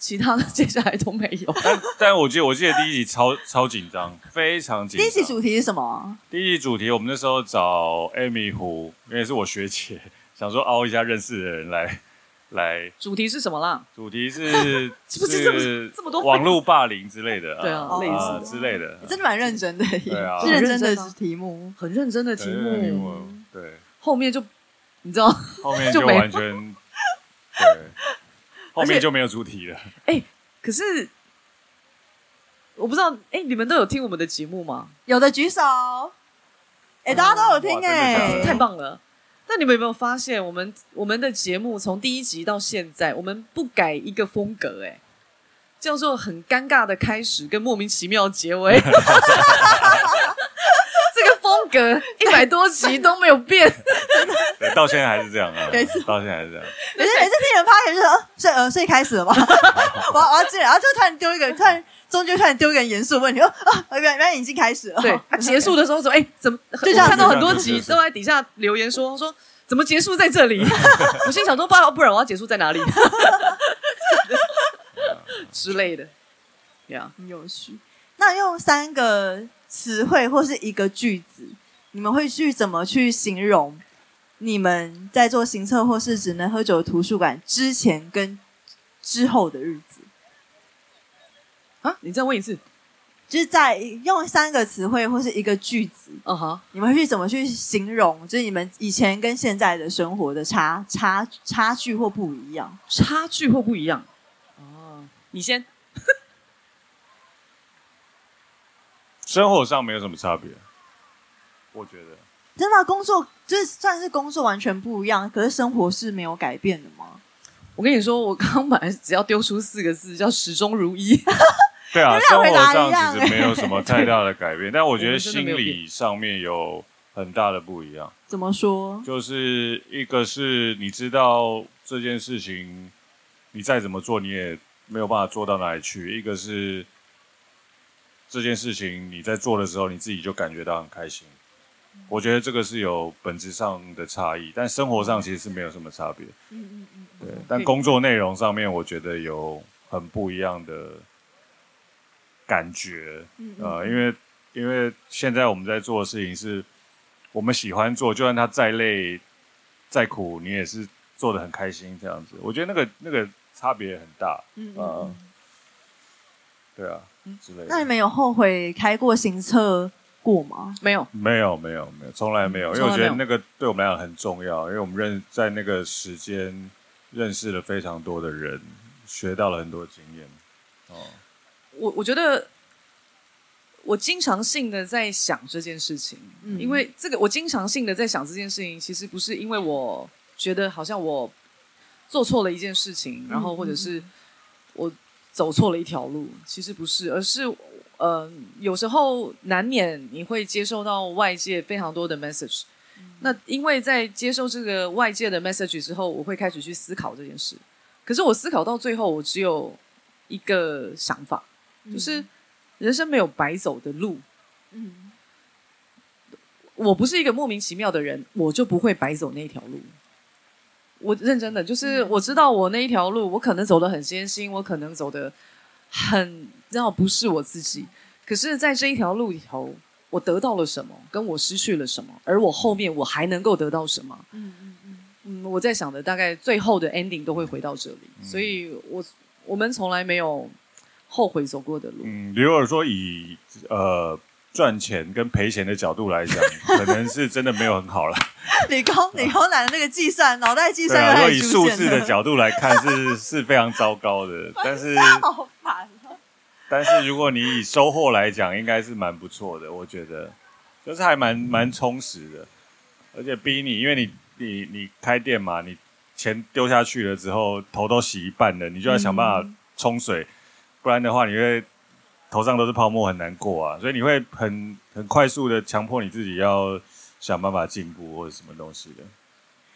其他的接下来都没有。但但我记得我记得第一集超超紧张，非常紧张。第一集主题是什么？第一集主题我们那时候找 Amy 胡，因为是我学姐，想说凹一下认识的人来。来，主题是什么啦？主题是 是不是这么这么多网络霸凌之类的？对啊，类似之类的，真的蛮认真的，对啊，是认真的题目，很认真的题目。对，后面就你知道，后面就完全 对，后面就没有主题了。哎，可是我不知道，哎，你们都有听我们的节目吗？有的举手。哎，大家都有听，哎，太棒了。那你们有没有发现，我们我们的节目从第一集到现在，我们不改一个风格，哎，叫做很尴尬的开始跟莫名其妙的结尾。这个风格 一百多集都没有变，对，到现在还是这样啊，到现在还是这样。每次每次听人发言就说，所以呃，所以开始了吗？我我要进来，然后就突然丢一个，突然。中间突然丢一个严肃问题，哦啊，原来已经开始了。对，他 结束的时候说：“哎，怎么？”就像看到很多集都在底下留言说：“说怎么结束在这里？”我心想说：“不，不然我要结束在哪里？”之类的，呀，很有趣。那用三个词汇或是一个句子，你们会去怎么去形容你们在做行测或是只能喝酒的图书馆之前跟之后的日子？啊！你再问一次，就是在用三个词汇或是一个句子，嗯哼、uh，huh. 你们会去怎么去形容？就是你们以前跟现在的生活的差差差距或不一样？差距或不一样？哦，你先。生活上没有什么差别，我觉得。真的，工作就是算是工作完全不一样，可是生活是没有改变的吗？我跟你说，我刚本来只要丢出四个字，叫始终如一。对啊，生活上其实没有什么太大的改变，但我觉得 心理上面有很大的不一样。怎么说？就是一个是你知道这件事情，你再怎么做你也没有办法做到哪里去；一个是这件事情你在做的时候，你自己就感觉到很开心。我觉得这个是有本质上的差异，但生活上其实是没有什么差别。嗯嗯嗯。对，但工作内容上面，我觉得有很不一样的感觉。嗯嗯。呃，因为因为现在我们在做的事情是，我们喜欢做，就算它再累、再苦，你也是做的很开心这样子。我觉得那个那个差别很大。嗯嗯。呃，对啊，之类的。那你们有后悔开过行车过吗？没有，没有，没有，没有，从来没有，因为我觉得那个对我们来讲很重要，因为我们认在那个时间认识了非常多的人，学到了很多经验。哦，我我觉得我经常性的在想这件事情，嗯，因为这个我经常性的在想这件事情，其实不是因为我觉得好像我做错了一件事情，然后或者是我走错了一条路，其实不是，而是。呃，有时候难免你会接受到外界非常多的 message，嗯，那因为在接受这个外界的 message 之后，我会开始去思考这件事。可是我思考到最后，我只有一个想法，嗯，就是人生没有白走的路。嗯，我不是一个莫名其妙的人，我就不会白走那条路。我认真的，就是我知道我那一条路，我可能走得很艰辛，我可能走的很。然后不是我自己，可是，在这一条路里头，我得到了什么，跟我失去了什么，而我后面我还能够得到什么？嗯嗯嗯，嗯，我在想的大概最后的 ending 都会回到这里，嗯、所以我我们从来没有后悔走过的路。嗯，比如果说以呃赚钱跟赔钱的角度来讲，可能是真的没有很好了。理工理工男的那个计算脑袋计算，如果以数字的角度来看，是 是非常糟糕的，但是。但是如果你以收获来讲，应该是蛮不错的，我觉得，就是还蛮蛮充实的，而且逼你，因为你你你开店嘛，你钱丢下去了之后，头都洗一半了，你就要想办法冲水，嗯、不然的话，你会头上都是泡沫，很难过啊，所以你会很很快速的强迫你自己要想办法进步或者什么东西的。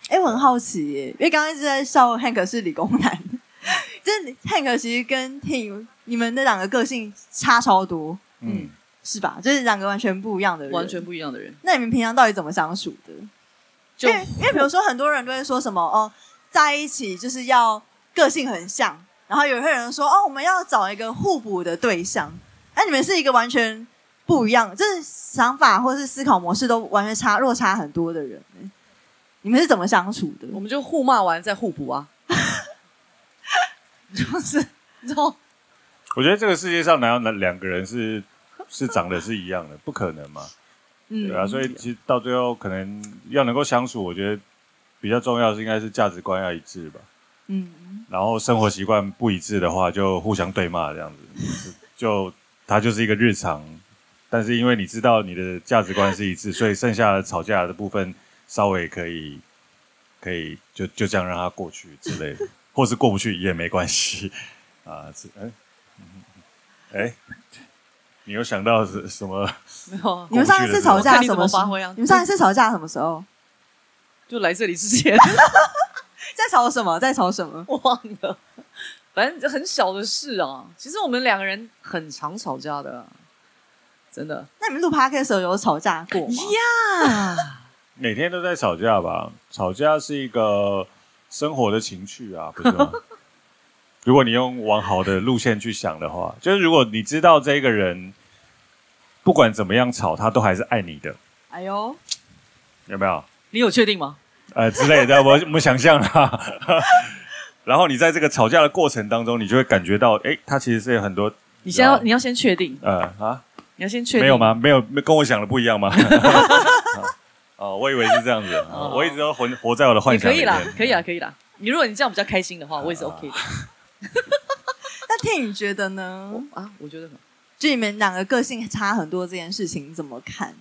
哎、欸，我很好奇耶，因为刚刚一直在笑 Hank 是理工男。这 Hank 其实跟 Tim 你们那两个个性差超多，嗯，是吧？就是两个完全不一样的人，完全不一样的人。那你们平常到底怎么相处的？就因为，因为比如说很多人都会说什么哦，在一起就是要个性很像，然后有些人说哦，我们要找一个互补的对象。哎，你们是一个完全不一样，就是想法或是思考模式都完全差落差很多的人。你们是怎么相处的？我们就互骂完再互补啊。就是，然后我觉得这个世界上哪有哪两个人是是长得是一样的？不可能嘛，嗯，对啊。所以其实到最后，可能要能够相处，我觉得比较重要的是应该是价值观要一致吧。嗯，然后生活习惯不一致的话，就互相对骂这样子，就它就是一个日常。但是因为你知道你的价值观是一致，所以剩下的吵架的部分稍微可以可以就就这样让它过去之类的。或是过不去也没关系啊，是哎，哎，你有想到是什么？没有。你们上一次吵架什么时候？你们上一次吵架什么时候？就来这里之前。在吵什么？在吵什么？我 忘了。反正很小的事啊。其实我们两个人很常吵架的，真的。那你们录 Podcast 的时候有吵架过吗？呀，每天都在吵架吧？吵架是一个。生活的情趣啊，不是吗？如果你用往好的路线去想的话，就是如果你知道这个人不管怎么样吵，他都还是爱你的。哎呦，有没有？你有确定吗？呃，之类的，我我们想象啊。然后你在这个吵架的过程当中，你就会感觉到，哎，他其实是有很多。你先要，你要先确定。呃啊，你要先确定。没有吗？没有，跟我想的不一样吗？哦，我以为是这样子，哦、我一直都活活在我的幻想里。可以啦，可以啊，可以啦。你如果你这样比较开心的话，我也是 OK 的。那 Tim 你觉得呢？啊，我觉得，就你们两个个性差很多这件事情，你怎么看？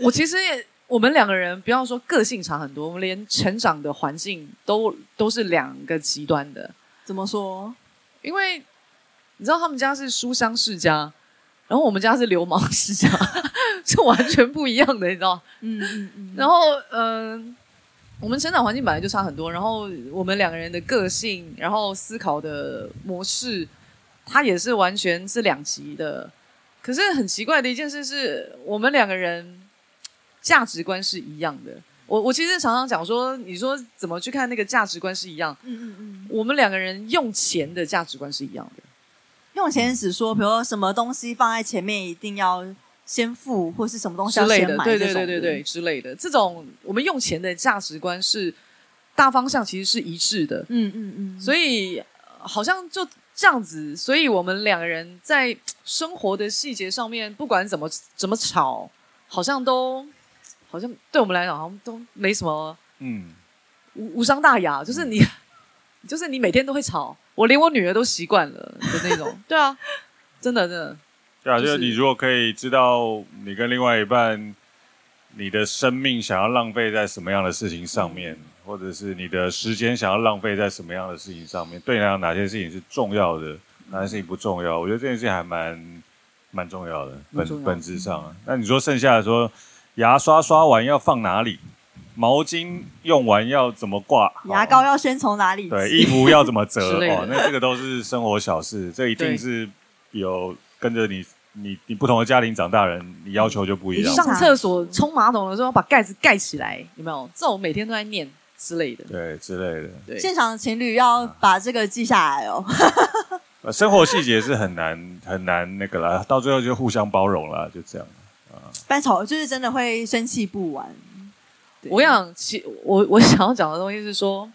我其实也，我们两个人不要说个性差很多，我们连成长的环境都都是两个极端的。怎么说？因为你知道他们家是书香世家。然后我们家是流氓世家，是完全不一样的，你知道？嗯嗯嗯。然后，嗯、呃，我们成长环境本来就差很多。然后我们两个人的个性，然后思考的模式，它也是完全是两极的。可是很奇怪的一件事是，我们两个人价值观是一样的。我我其实常常讲说，你说怎么去看那个价值观是一样？嗯嗯嗯。我们两个人用钱的价值观是一样的。用钱是指说，比如说什么东西放在前面一定要先付，或是什么东西要先买之类的，对对对对对之类的。这种我们用钱的价值观是大方向其实是一致的。嗯嗯嗯。所以好像就这样子，所以我们两个人在生活的细节上面，不管怎么怎么吵，好像都好像对我们来讲，好像都没什么，嗯，无无伤大雅。就是你，就是你每天都会吵。我连我女儿都习惯了的那种，对啊，真的真的。对啊，就是你如果可以知道你跟另外一半，你的生命想要浪费在什么样的事情上面，或者是你的时间想要浪费在什么样的事情上面，对你来讲哪些事情是重要的，哪些事情不重要？我觉得这件事情还蛮蛮重要的，本本质上啊。那你说剩下的说，牙刷刷完要放哪里？毛巾用完要怎么挂？牙膏要先从哪里？对，衣服要怎么折？哦，那这个都是生活小事，这一定是有跟着你，你你不同的家庭长大人，你要求就不一样。上厕所冲马桶的时候，把盖子盖起来，有没有？这种每天都在念之类的。对，之类的。对，现场的情侣要把这个记下来哦。生活细节是很难很难那个啦，到最后就互相包容了，就这样。啊，班吵就是真的会生气不完。我想，其我我想要讲的东西是说，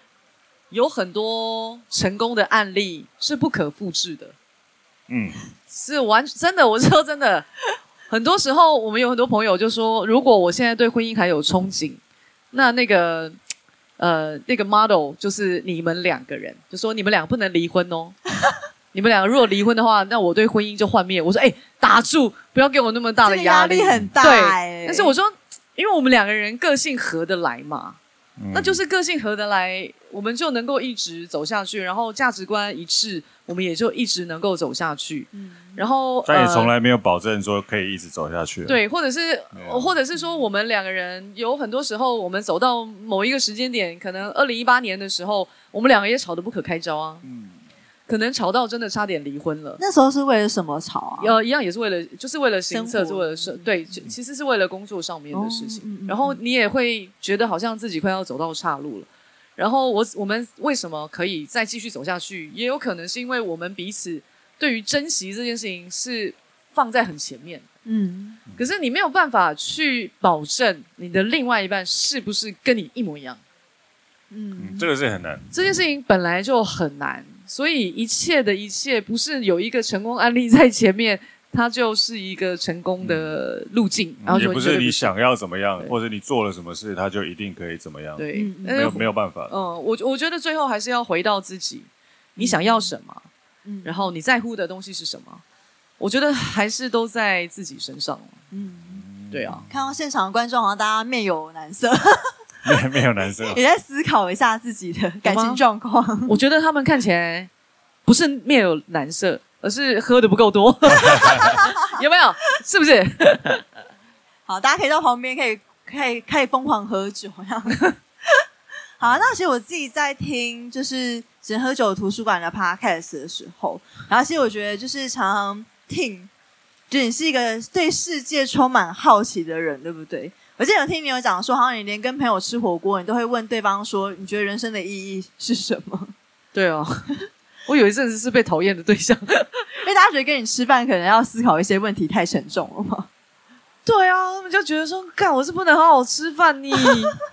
有很多成功的案例是不可复制的。嗯，是完真的，我是说真的。很多时候，我们有很多朋友就说，如果我现在对婚姻还有憧憬，那那个呃那个 model 就是你们两个人，就说你们俩不能离婚哦。你们两个如果离婚的话，那我对婚姻就幻灭。我说，哎，打住，不要给我那么大的压力，压力很大。对，但是我说。因为我们两个人个性合得来嘛，嗯、那就是个性合得来，我们就能够一直走下去，然后价值观一致，我们也就一直能够走下去。嗯、然后但也从来没有保证说可以一直走下去。对，或者是，或者是说，我们两个人有很多时候，我们走到某一个时间点，可能二零一八年的时候，我们两个也吵得不可开交啊。嗯可能吵到真的差点离婚了。那时候是为了什么吵啊？呃，一样也是为了，就是为了行测，是为了是，对，其实是为了工作上面的事情。哦、然后你也会觉得好像自己快要走到岔路了。然后我我们为什么可以再继续走下去？也有可能是因为我们彼此对于珍惜这件事情是放在很前面。嗯。可是你没有办法去保证你的另外一半是不是跟你一模一样。嗯，这个是很难。这件事情本来就很难。所以一切的一切，不是有一个成功案例在前面，它就是一个成功的路径。嗯、然后也不是你想要怎么样，或者你做了什么事，它就一定可以怎么样。对，没有没有办法。嗯，我我觉得最后还是要回到自己，你想要什么，嗯，然后你在乎的东西是什么？我觉得还是都在自己身上。嗯，对啊。看到现场的观众好像大家面有难色。没 没有男生，也在思考一下自己的感情状况。我觉得他们看起来不是面有难色，而是喝的不够多，有没有？是不是？好，大家可以到旁边，可以可以可以疯狂喝酒，这样。好，那其实我自己在听就是只喝酒图书馆的 podcast 的时候，然后其实我觉得就是常常听，就你是一个对世界充满好奇的人，对不对？我记得有听你有讲说，好像你连跟朋友吃火锅，你都会问对方说：“你觉得人生的意义是什么？” 对哦，我有一阵子是被讨厌的对象，因为大家觉得跟你吃饭可能要思考一些问题太沉重了嘛。对啊，他们就觉得说：“干，我是不能好好吃饭，你好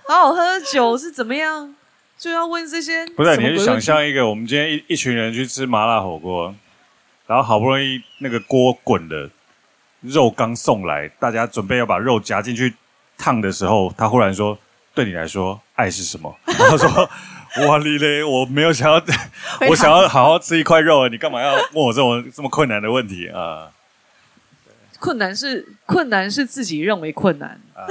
好喝酒是怎么样？就要问这些？”不是，你是想象一个，我们今天一一群人去吃麻辣火锅，然后好不容易那个锅滚了，肉刚送来，大家准备要把肉夹进去。烫的时候，他忽然说：“对你来说，爱是什么？” 他说：“哇哩嘞，我没有想要，我想要好好吃一块肉，你干嘛要问我这种这么困难的问题啊？”困难是困难是自己认为困难啊，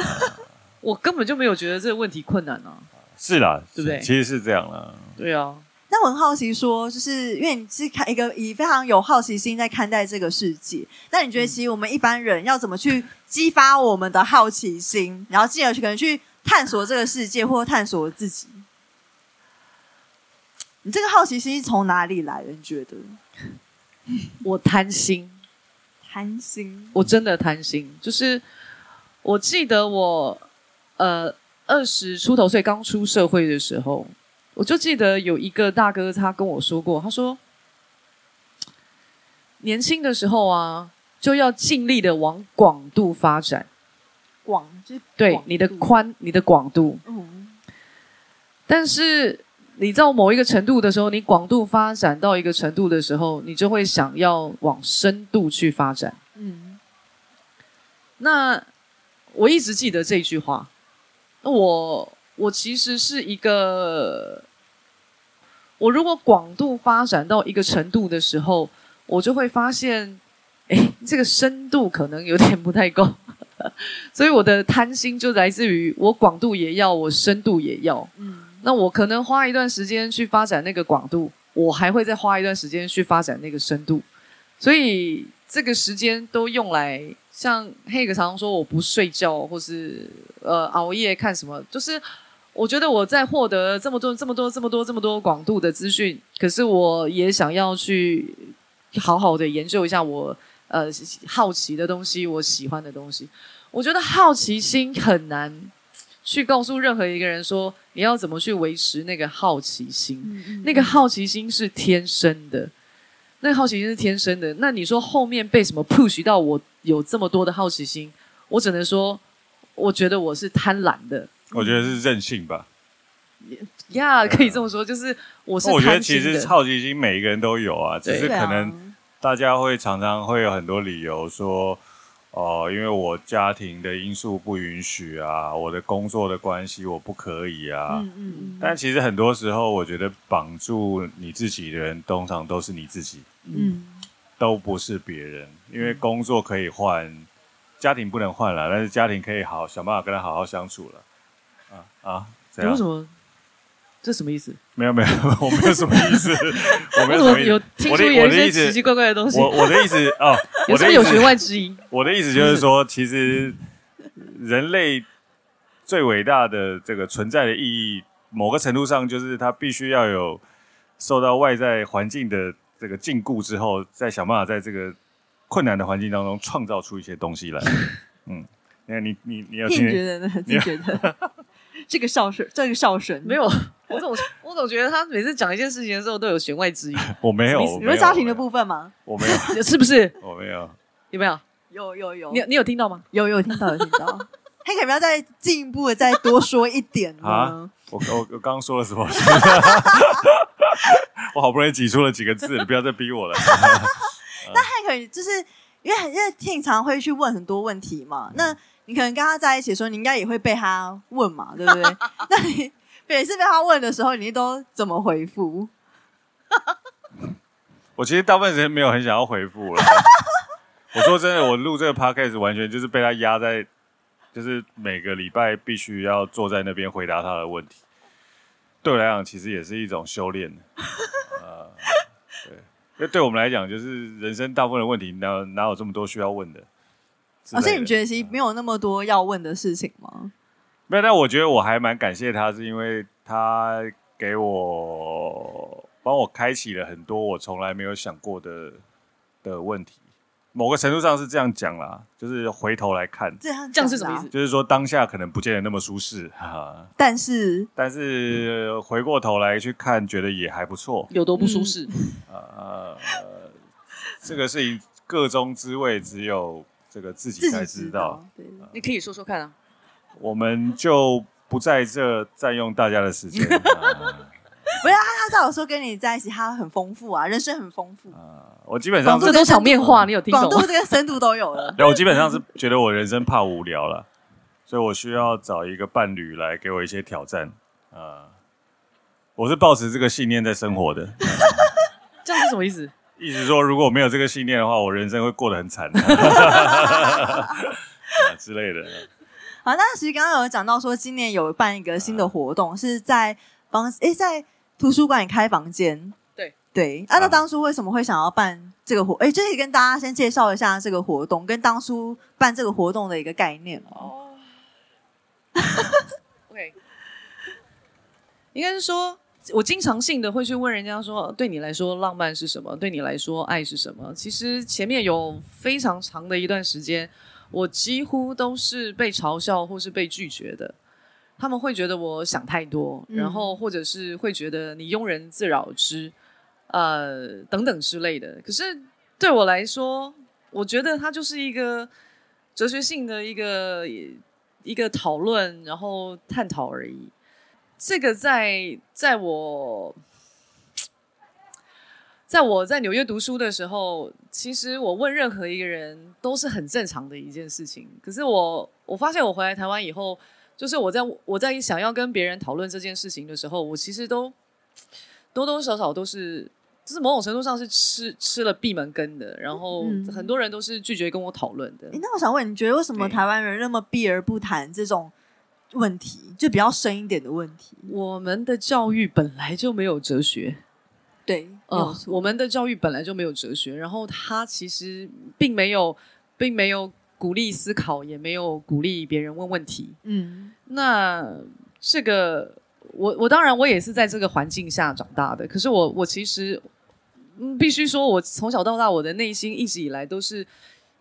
我根本就没有觉得这个问题困难啊。是啦，对不对？其实是这样啦。对啊。那我很好奇说，说就是因为你是看一个以非常有好奇心在看待这个世界，那你觉得其实我们一般人要怎么去激发我们的好奇心，然后进而去可能去探索这个世界或探索自己？你这个好奇心是从哪里来的？你觉得？我贪心，贪心，我真的贪心。就是我记得我呃二十出头岁刚出社会的时候，我就记得有一个大哥他跟我说过，他说年轻的时候啊，就要尽力的往广度发展。广就是广对你的宽，你的广度。嗯，但是你到某一个程度的时候，你广度发展到一个程度的时候，你就会想要往深度去发展。嗯，那我一直记得这句话。我我其实是一个，我如果广度发展到一个程度的时候，我就会发现，哎，这个深度可能有点不太够。所以我的贪心就来自于我广度也要，我深度也要。嗯，那我可能花一段时间去发展那个广度，我还会再花一段时间去发展那个深度。所以这个时间都用来，像黑哥常常说我不睡觉，或是呃熬夜看什么，就是我觉得我在获得这么多、这么多、这么多、这么多广度的资讯，可是我也想要去好好的研究一下我。呃，好奇的东西，我喜欢的东西，我觉得好奇心很难去告诉任何一个人说你要怎么去维持那个好奇心。嗯嗯，那个好奇心是天生的，那个好奇心是天生的。那你说后面被什么 push 到我有这么多的好奇心？我只能说，我觉得我是贪婪的。我觉得是任性吧。呀，可以这么说，就是我是。我觉得其实好奇心每一个人都有啊，只是可能。大家会常常会有很多理由说，哦、呃，因为我家庭的因素不允许啊，我的工作的关系我不可以啊。嗯嗯嗯。但其实很多时候，我觉得绑住你自己的人，通常都是你自己，嗯，都不是别人。因为工作可以换，家庭不能换了，但是家庭可以好想办法跟他好好相处了。啊啊，这样。为什么？这什么意思？没有没有，我没有什么意思。我没有什么意思。有听出有一些奇奇怪怪的东西。我我的意思哦，有时候有弦外之音。我的意思就是说，其实人类最伟大的这个存在的意义，某个程度上就是它必须要有受到外在环境的这个禁锢之后，再想办法在这个困难的环境当中创造出一些东西来。嗯，你看你你你要听觉得呢？你觉得？这个孝顺，这个孝顺没有。我总我总觉得他每次讲一件事情的时候都有弦外之音。我没有，你说家庭的部分吗？我没有，是不是？我没有，有没有？有有有。你你有听到吗？有有听到有听到。黑可不要再进一步的再多说一点啊！我我我刚刚说了什么？我好不容易挤出了几个字，你不要再逼我了。那黑可就是因为因为听常会去问很多问题嘛，那。你可能跟他在一起的时候，你应该也会被他问嘛，对不对？那你每次被他问的时候，你都怎么回复？我其实大部分时间没有很想要回复了。我说真的，我录这个 podcast 完全就是被他压在，就是每个礼拜必须要坐在那边回答他的问题。对我来讲，其实也是一种修炼。呃，对，因为对我们来讲，就是人生大部分的问题，哪哪有这么多需要问的？而且、哦、你觉得其实没有那么多要问的事情吗？没有，但我觉得我还蛮感谢他，是因为他给我帮我开启了很多我从来没有想过的的问题。某个程度上是这样讲啦，就是回头来看，这样这样是什么意思？就是说当下可能不见得那么舒适，哈。但是但是回过头来去看，觉得也还不错。有多不舒适？呃，这个事情个中滋味只有。这个自己才知道，对，你可以说说看啊。我们就不在这占用大家的时间。不要他，他在我说跟你在一起，他很丰富啊，人生很丰富啊。我基本上这都场面话，你有听懂？广度这个深度都有了。对，我基本上是觉得我人生怕无聊了，所以我需要找一个伴侣来给我一些挑战啊。我是抱持这个信念在生活的。这样是什么意思？意思说，如果我没有这个信念的话，我人生会过得很惨、啊、之类的。好，那其实刚刚有讲到说，今年有办一个新的活动，啊、是在房诶，在图书馆里开房间。对对，啊，那当初为什么会想要办这个活？诶，就可以跟大家先介绍一下这个活动，跟当初办这个活动的一个概念哦。OK，应该是说。我经常性的会去问人家说，对你来说浪漫是什么？对你来说爱是什么？其实前面有非常长的一段时间，我几乎都是被嘲笑或是被拒绝的。他们会觉得我想太多，嗯、然后或者是会觉得你庸人自扰之，呃，等等之类的。可是对我来说，我觉得它就是一个哲学性的一个一个讨论，然后探讨而已。这个在在我在我在纽约读书的时候，其实我问任何一个人都是很正常的一件事情。可是我我发现我回来台湾以后。就是我在我在想要跟别人讨论这件事情的时候，我其实都多多少少都是，就是某种程度上是吃吃了闭门羹的，然后很多人都是拒绝跟我讨论的。嗯。那我想问，你觉得为什么台湾人那么避而不谈这种问题，就比较深一点的问题？我们的教育本来就没有哲学，对，呃，我们的教育本来就没有哲学，然后他其实并没有，并没有。鼓励思考，也没有鼓励别人问问题。嗯，那这个我我当然我也是在这个环境下长大的。可是我我其实嗯必须说，我从小到大我的内心一直以来都是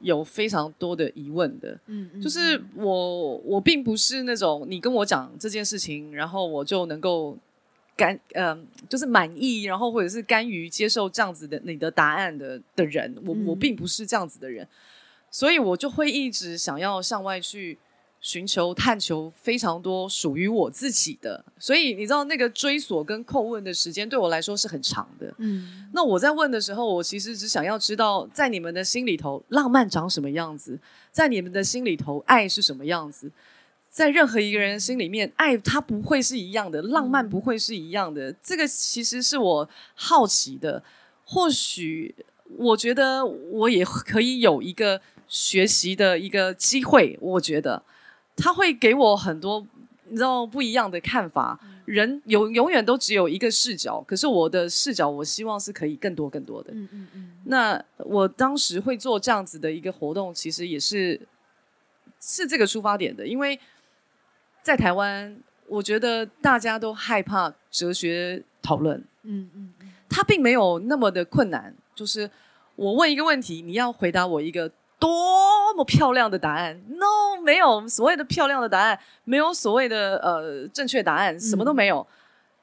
有非常多的疑问的。嗯，嗯，就是我我并不是那种你跟我讲这件事情，然后我就能够甘嗯、呃、就是满意，然后或者是甘于接受这样子的你的答案的的人。我我并不是这样子的人。所以我就会一直想要向外去寻求、探求非常多属于我自己的。所以你知道，那个追索跟叩问的时间对我来说是很长的。嗯，那我在问的时候，我其实只想要知道，在你们的心里头，浪漫长什么样子？在你们的心里头，爱是什么样子？在任何一个人心里面，爱它不会是一样的，浪漫不会是一样的。这个其实是我好奇的。或许我觉得我也可以有一个。学习的一个机会，我觉得他会给我很多你知道不一样的看法。人永永远都只有一个视角，可是我的视角，我希望是可以更多更多的。嗯嗯嗯。那我当时会做这样子的一个活动，其实也是是这个出发点的，因为在台湾，我觉得大家都害怕哲学讨论。嗯嗯嗯。他并没有那么的困难，就是我问一个问题，你要回答我一个。多么漂亮的答案？No，没有所谓的漂亮的答案，没有所谓的呃正确答案，什么都没有。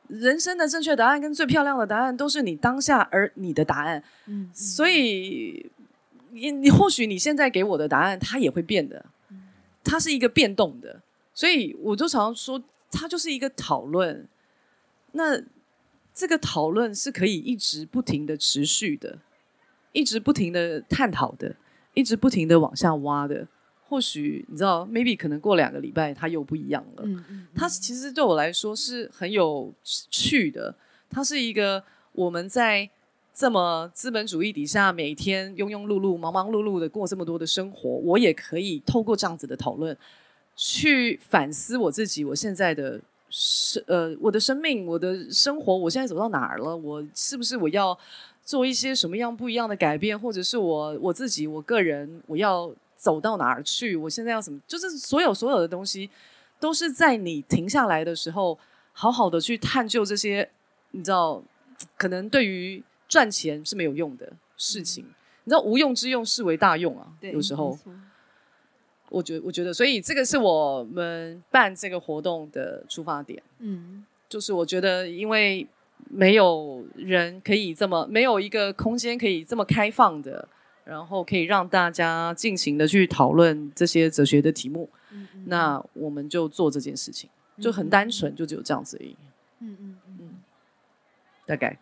嗯、人生的正确答案跟最漂亮的答案都是你当下而你的答案。嗯，所以你你或许你现在给我的答案，它也会变的，它是一个变动的。所以我就常常说，它就是一个讨论。那这个讨论是可以一直不停的持续的，一直不停的探讨的。一直不停的往下挖的，或许你知道，maybe 可能过两个礼拜它又不一样了。嗯嗯嗯。它其实对我来说是很有趣的，它是一个我们在这么资本主义底下每天庸庸碌碌、忙忙碌碌的过这么多的生活，我也可以透过这样子的讨论去反思我自己，我现在的生呃我的生命、我的生活，我现在走到哪儿了？我是不是我要？做一些什么样不一样的改变，或者是我我自己我个人我要走到哪儿去？我现在要怎么？就是所有所有的东西，都是在你停下来的时候，好好的去探究这些。你知道，可能对于赚钱是没有用的事情。嗯、你知道，无用之用视为大用啊。对，有时候，我觉我觉得，所以这个是我们办这个活动的出发点。嗯，就是我觉得，因为。没有人可以这么，没有一个空间可以这么开放的，然后可以让大家尽情的去讨论这些哲学的题目。嗯嗯，那我们就做这件事情，就很单纯，就只有这样子而已。嗯嗯嗯，大概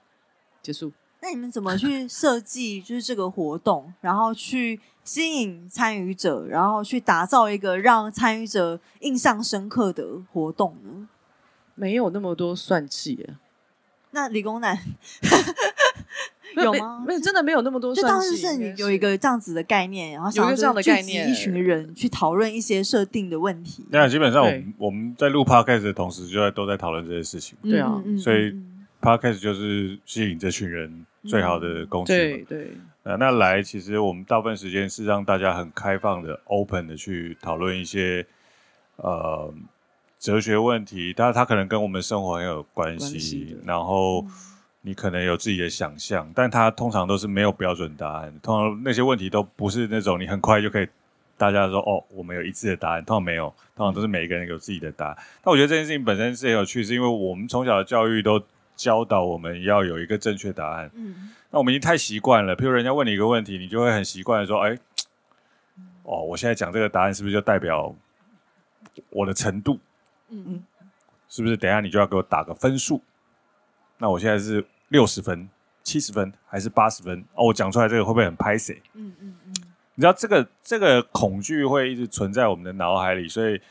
结束。那你们怎么去设计就是这个活动，然后去吸引参与者，然后去打造一个让参与者印象深刻的活动呢？没有那么多算计啊。那理工男有吗？没有，真的没有那么多。就当时是你有一个这样子的概念，然后想要这样的概念，一群人去讨论一些设定的问题。那基本上我们我们在录 podcast 的同时，就在都在讨论这些事情。对啊，所以 podcast 就是吸引这群人最好的工具。对那来其实我们大部分时间是让大家很开放的、open 的去讨论一些呃。哲学问题，但它可能跟我们生活很有关系，然后你可能有自己的想象，但它通常都是没有标准答案。通常那些问题都不是那种你很快就可以大家说哦，我们有一致的答案，通常没有，通常都是每一个人有自己的答案。但我觉得这件事情本身是很有趣，是因为我们从小的教育都教导我们要有一个正确答案。嗯，那我们已经太习惯了，譬如人家问你一个问题，你就会很习惯的说，哎，哦，我现在讲这个答案是不是就代表我的程度？嗯嗯，是不是等一下你就要给我打个分数？那我现在是六十分、七十分还是八十分？哦，我讲出来这个会不会很拍谢？嗯嗯嗯，你知道这个这个恐惧会一直存在我们的脑海里，所以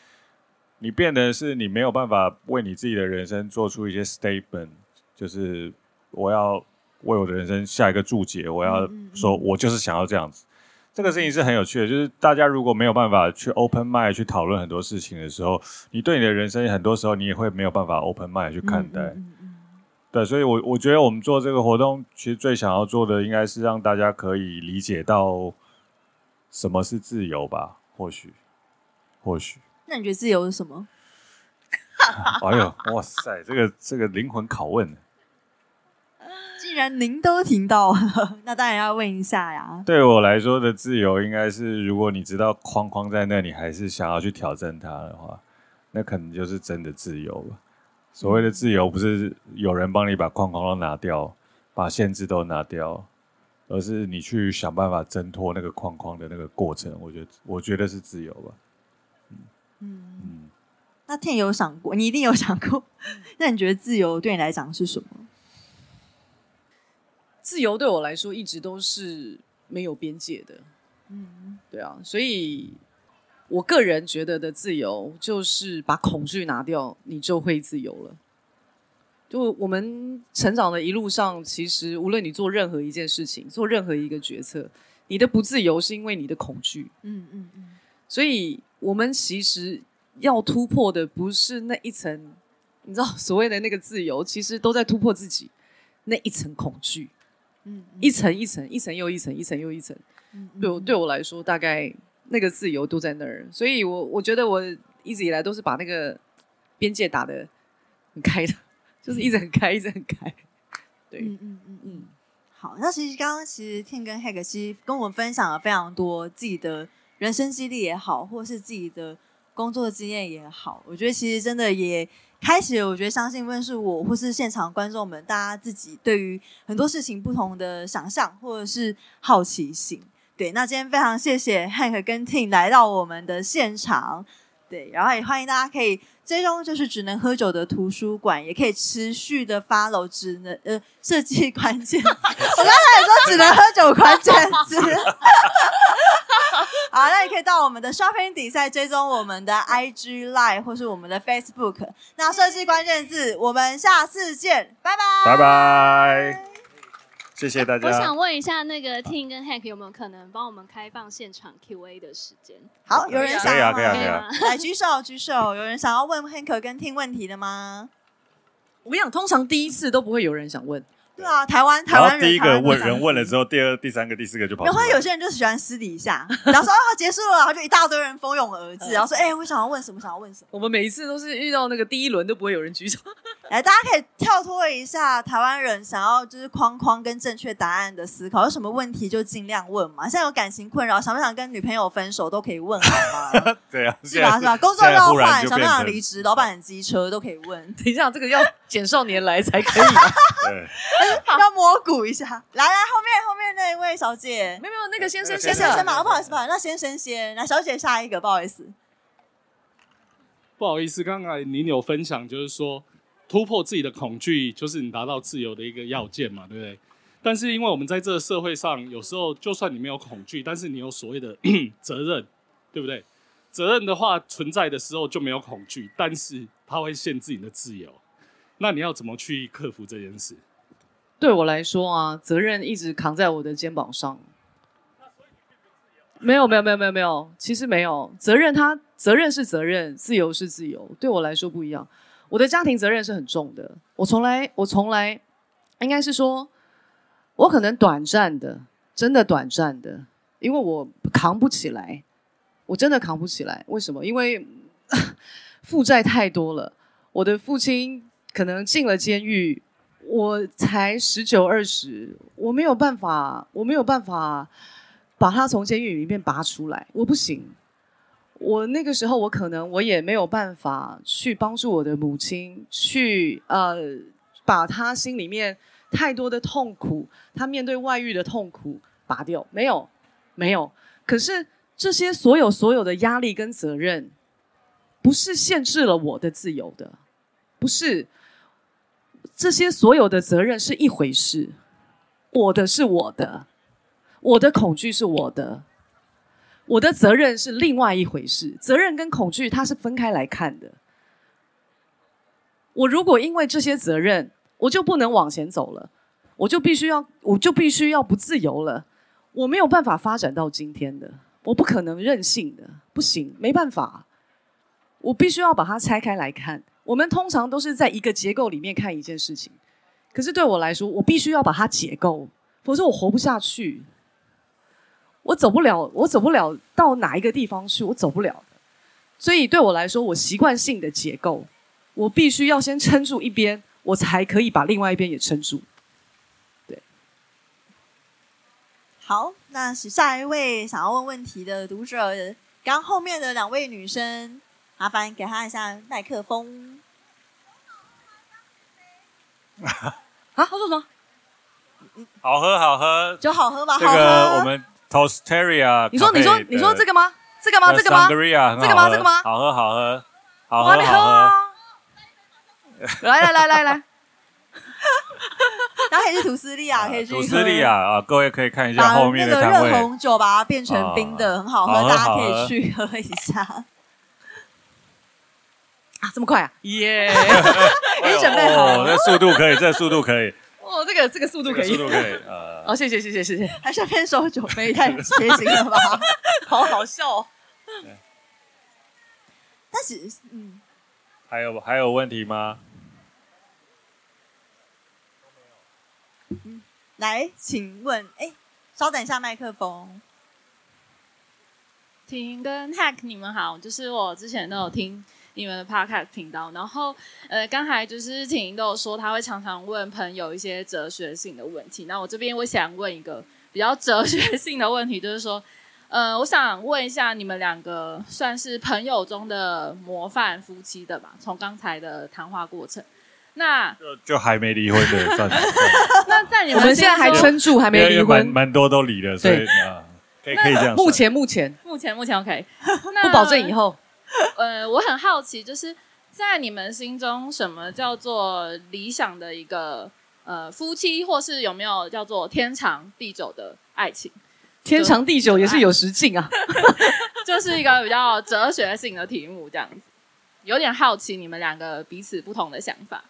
你变得是你没有办法为你自己的人生做出一些 statement，就是我要为我的人生下一个注解，我要说我就是想要这样子。这个事情是很有趣的，就是大家如果没有办法去 open mind 去讨论很多事情的时候，你对你的人生很多时候你也会没有办法 open mind 去看待。嗯嗯嗯、对，所以我我觉得我们做这个活动，其实最想要做的应该是让大家可以理解到什么是自由吧？或许，或许。那你觉得自由是什么？哎呦，哇塞，这个这个灵魂拷问。既然您都听到，那当然要问一下呀。对我来说的自由，应该是如果你知道框框在那里，还是想要去挑战它的话，那可能就是真的自由了。所谓的自由，不是有人帮你把框框都拿掉，把限制都拿掉，而是你去想办法挣脱那个框框的那个过程。我觉得，我觉得是自由吧。嗯嗯嗯。那 Tim 有想过，你一定有想过。那你觉得自由对你来讲是什么？自由对我来说一直都是没有边界的，嗯，对啊，所以我个人觉得的自由就是把恐惧拿掉，你就会自由了。就我们成长的一路上，其实无论你做任何一件事情，做任何一个决策，你的不自由是因为你的恐惧，嗯嗯嗯。所以我们其实要突破的不是那一层，你知道所谓的那个自由，其实都在突破自己那一层恐惧。嗯，一层一层，一层又一层，一层又一层。嗯，对我对我来说，大概那个自由都在那儿，所以我我觉得我一直以来都是把那个边界打的很开的，就是一直很开，一直很开。对，嗯嗯嗯嗯。好，那其实刚刚其实 Tim 跟 Hack 其实跟我们分享了非常多自己的人生经历也好，或是自己的工作经验也好，我觉得其实真的也。开始，我觉得相信，无论是我或是现场观众们，大家自己对于很多事情不同的想象或者是好奇心。对，那今天非常谢谢 Hank 跟 Tim 来到我们的现场。对，然后也欢迎大家可以追踪，就是只能喝酒的图书馆，也可以持续的 follow 只能呃设计关键字。我刚才也说只能喝酒关键字。好，那也可以到我们的 shopping 底下追踪我们的 IG Live 或是我们的 Facebook。那设计关键字，我们下次见，拜拜，拜拜。谢谢大家。我想问一下，那个 Tin 跟 Hank 有没有可能帮我们开放现场 Q&A 的时间？好，有人想要吗？可以啊，可以啊，来举手，举手。有人想要问 Hank 跟 Tin 问题的吗？我跟你讲，通常第一次都不会有人想问。对啊，台湾台湾人第一个问人问了之后，第二、第三个、第四个就跑。然后有些人就喜欢私底下，然后说啊结束了，然后就一大堆人蜂拥而至，然后说哎，我想要问什么，想要问什么。我们每一次都是遇到那个第一轮都不会有人举手。来，大家可以跳脱一下台湾人想要就是框框跟正确答案的思考，有什么问题就尽量问嘛。现在有感情困扰，想不想跟女朋友分手都可以问好吗？对啊，是吧？是吧？工作要换，想不想离职？老板很机车都可以问。等一下，这个要简少年来才可以吗？对，要摸骨一下。来来，后面后面那一位小姐，没有没有，那个先生先生先嘛，不好意思，不好意思，那先生先，来小姐下一个，不好意思，不好意思，刚才您有分享，就是说。突破自己的恐惧，就是你达到自由的一个要件嘛，对不对？但是因为我们在这个社会上，有时候就算你没有恐惧，但是你有所谓的责任，对不对？责任的话存在的时候就没有恐惧，但是它会限制你的自由。那你要怎么去克服这件事？对我来说啊，责任一直扛在我的肩膀上。没有没有没有没有没有，其实没有责任它，它责任是责任，自由是自由，对我来说不一样。我的家庭责任是很重的，我从来，我从来，应该是说，我可能短暂的，真的短暂的，因为我扛不起来，我真的扛不起来。为什么？因为 负债太多了。我的父亲可能进了监狱，我才十九二十，我没有办法，我没有办法把他从监狱里面拔出来，我不行。我那个时候，我可能我也没有办法去帮助我的母亲，去呃把他心里面太多的痛苦，他面对外遇的痛苦拔掉，没有，没有。可是这些所有所有的压力跟责任，不是限制了我的自由的，不是。这些所有的责任是一回事，我的是我的，我的恐惧是我的。我的责任是另外一回事，责任跟恐惧它是分开来看的。我如果因为这些责任，我就不能往前走了，我就必须要，我就必须要不自由了，我没有办法发展到今天的，我不可能任性的，不行，没办法，我必须要把它拆开来看。我们通常都是在一个结构里面看一件事情，可是对我来说，我必须要把它解构，否则我活不下去。我走不了，我走不了到哪一个地方去，我走不了。所以对我来说，我习惯性的结构，我必须要先撑住一边，我才可以把另外一边也撑住。对。好，那是下一位想要问问题的读者，刚后面的两位女生，麻烦给他一下麦克风。啊，他说什么？好喝，好喝，酒好喝吗。这个我们。Toasteria，你说你说你说这个吗？这个吗？这个吗？这个吗？这个吗？好喝好喝，好喝 好喝。来来来来来，然后可以去吐司利亚，可以去吐司利亚啊！各位可以看一下后面的摊位，把那个热红酒把它变成冰的，很好喝，大家可以去喝一下。啊，这么快啊！耶，已经准备好了，这速度可以，这速度可以。哦，这个这个速度可以，速度可以，呃，哦，谢谢谢谢谢谢，还是偏手酒杯太贴心了吧？好好笑哦。但是，嗯，还有还有问题吗？嗯，来，请问，哎，稍等一下，麦克风。婷跟 Hack，你们好，就是我之前都有听。你们的 podcast 频道，然后呃，刚才就是婷都有说，他会常常问朋友一些哲学性的问题。那我这边我想问一个比较哲学性的问题，就是说，呃，我想问一下，你们两个算是朋友中的模范夫妻的吧？从刚才的谈话过程，那就就还没离婚的算。那在你们，我们现在还撑住，还没离婚，蛮多都离了，所以啊，可以可以这样。目前目前目前目前 OK，不保证以后。呃，我很好奇，就是在你们心中，什么叫做理想的一个呃夫妻，或是有没有叫做天长地久的爱情？天长地久也是有实境啊，就是一个比较哲学性的题目，这样子。有点好奇你们两个彼此不同的想法。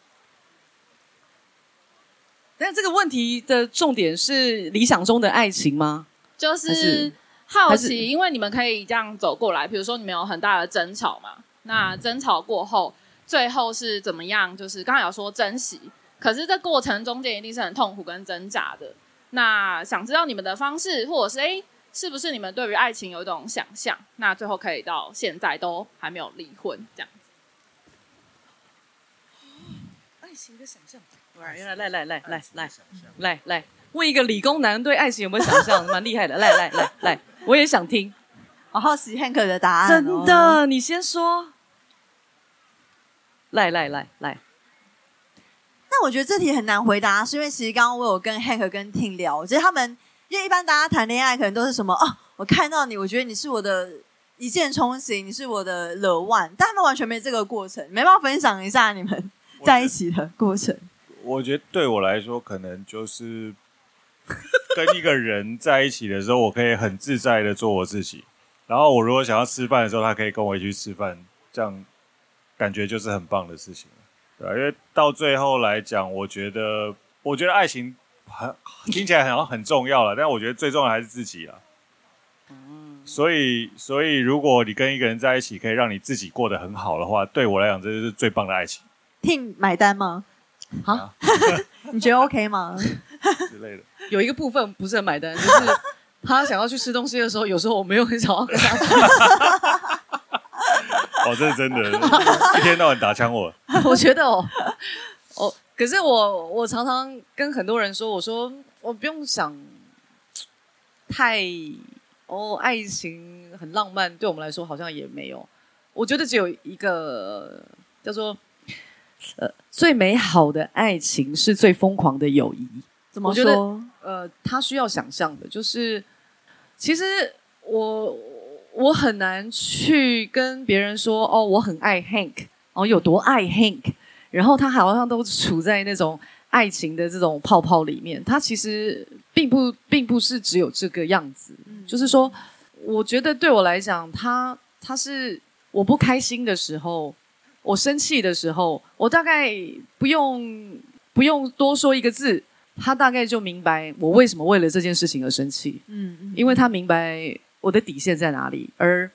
但这个问题的重点是理想中的爱情吗？就是。好奇，因为你们可以这样走过来，比如说你们有很大的争吵嘛，那争吵过后，最后是怎么样？就是刚才有说珍惜，可是这过程中间一定是很痛苦跟挣扎的。那想知道你们的方式，或者是诶，是不是你们对于爱情有一种想象？那最后可以到现在都还没有离婚这样子。爱情的想象，来来来来来来来来来，问一个理工男对爱情有没有想象？蛮厉害的，来来来来。我也想听，好好奇 Hank 的答案。真的，你先说。来来来来。那我觉得这题很难回答，是因为其实刚刚我有跟 Hank 跟 Ting 聊，我觉得他们因为一般大家谈恋爱可能都是什么哦，我看到你，我觉得你是我的一见钟情，你是我的 the one，但他们完全没这个过程，没办法分享一下你们在一起的过程。我，我觉得对我来说，可能就是。跟一个人在一起的时候，我可以很自在的做我自己。然后我如果想要吃饭的时候，他可以跟我一起去吃饭，这样感觉就是很棒的事情，对吧？因为到最后来讲，我觉得，我觉得爱情很听起来好像很重要了，但我觉得最重要还是自己啊。所以，所以如果你跟一个人在一起，可以让你自己过得很好的话，对我来讲，这就是最棒的爱情。听买单吗？好？你觉得 OK 吗？之类的。有一个部分不是很买单，就是他想要去吃东西的时候，有时候我没有很想要跟他去。哦，这是真的，一天到晚打枪我。我觉得哦，哦，可是我我常常跟很多人说，我说我不用想太哦，爱情很浪漫，对我们来说好像也没有。我觉得只有一个叫做呃，最美好的爱情是最疯狂的友谊。怎么说？我觉得呃，他需要想象的，就是其实我我很难去跟别人说哦，我很爱 Hank，哦，有多爱 Hank，然后他好像都处在那种爱情的这种泡泡里面。他其实并不并不是只有这个样子，嗯，就是说，我觉得对我来讲，他他是我不开心的时候，我生气的时候，我大概不用不用多说一个字。他大概就明白我为什么为了这件事情而生气，嗯，嗯，因为他明白我的底线在哪里，而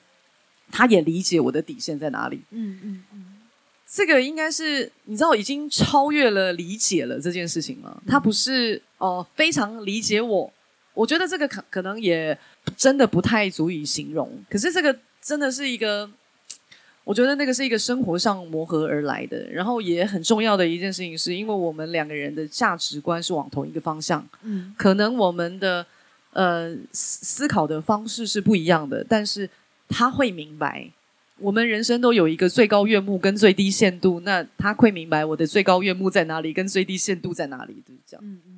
他也理解我的底线在哪里，嗯嗯嗯，这个应该是你知道已经超越了理解了这件事情了。他不是哦、呃、非常理解我，我觉得这个可可能也真的不太足以形容。可是这个真的是一个。我觉得那个是一个生活上磨合而来的，然后也很重要的一件事情，是因为我们两个人的价值观是往同一个方向，嗯，可能我们的呃思考的方式是不一样的，但是他会明白，我们人生都有一个最高愿目跟最低限度，那他会明白我的最高愿目在哪里，跟最低限度在哪里，就是这样。嗯嗯。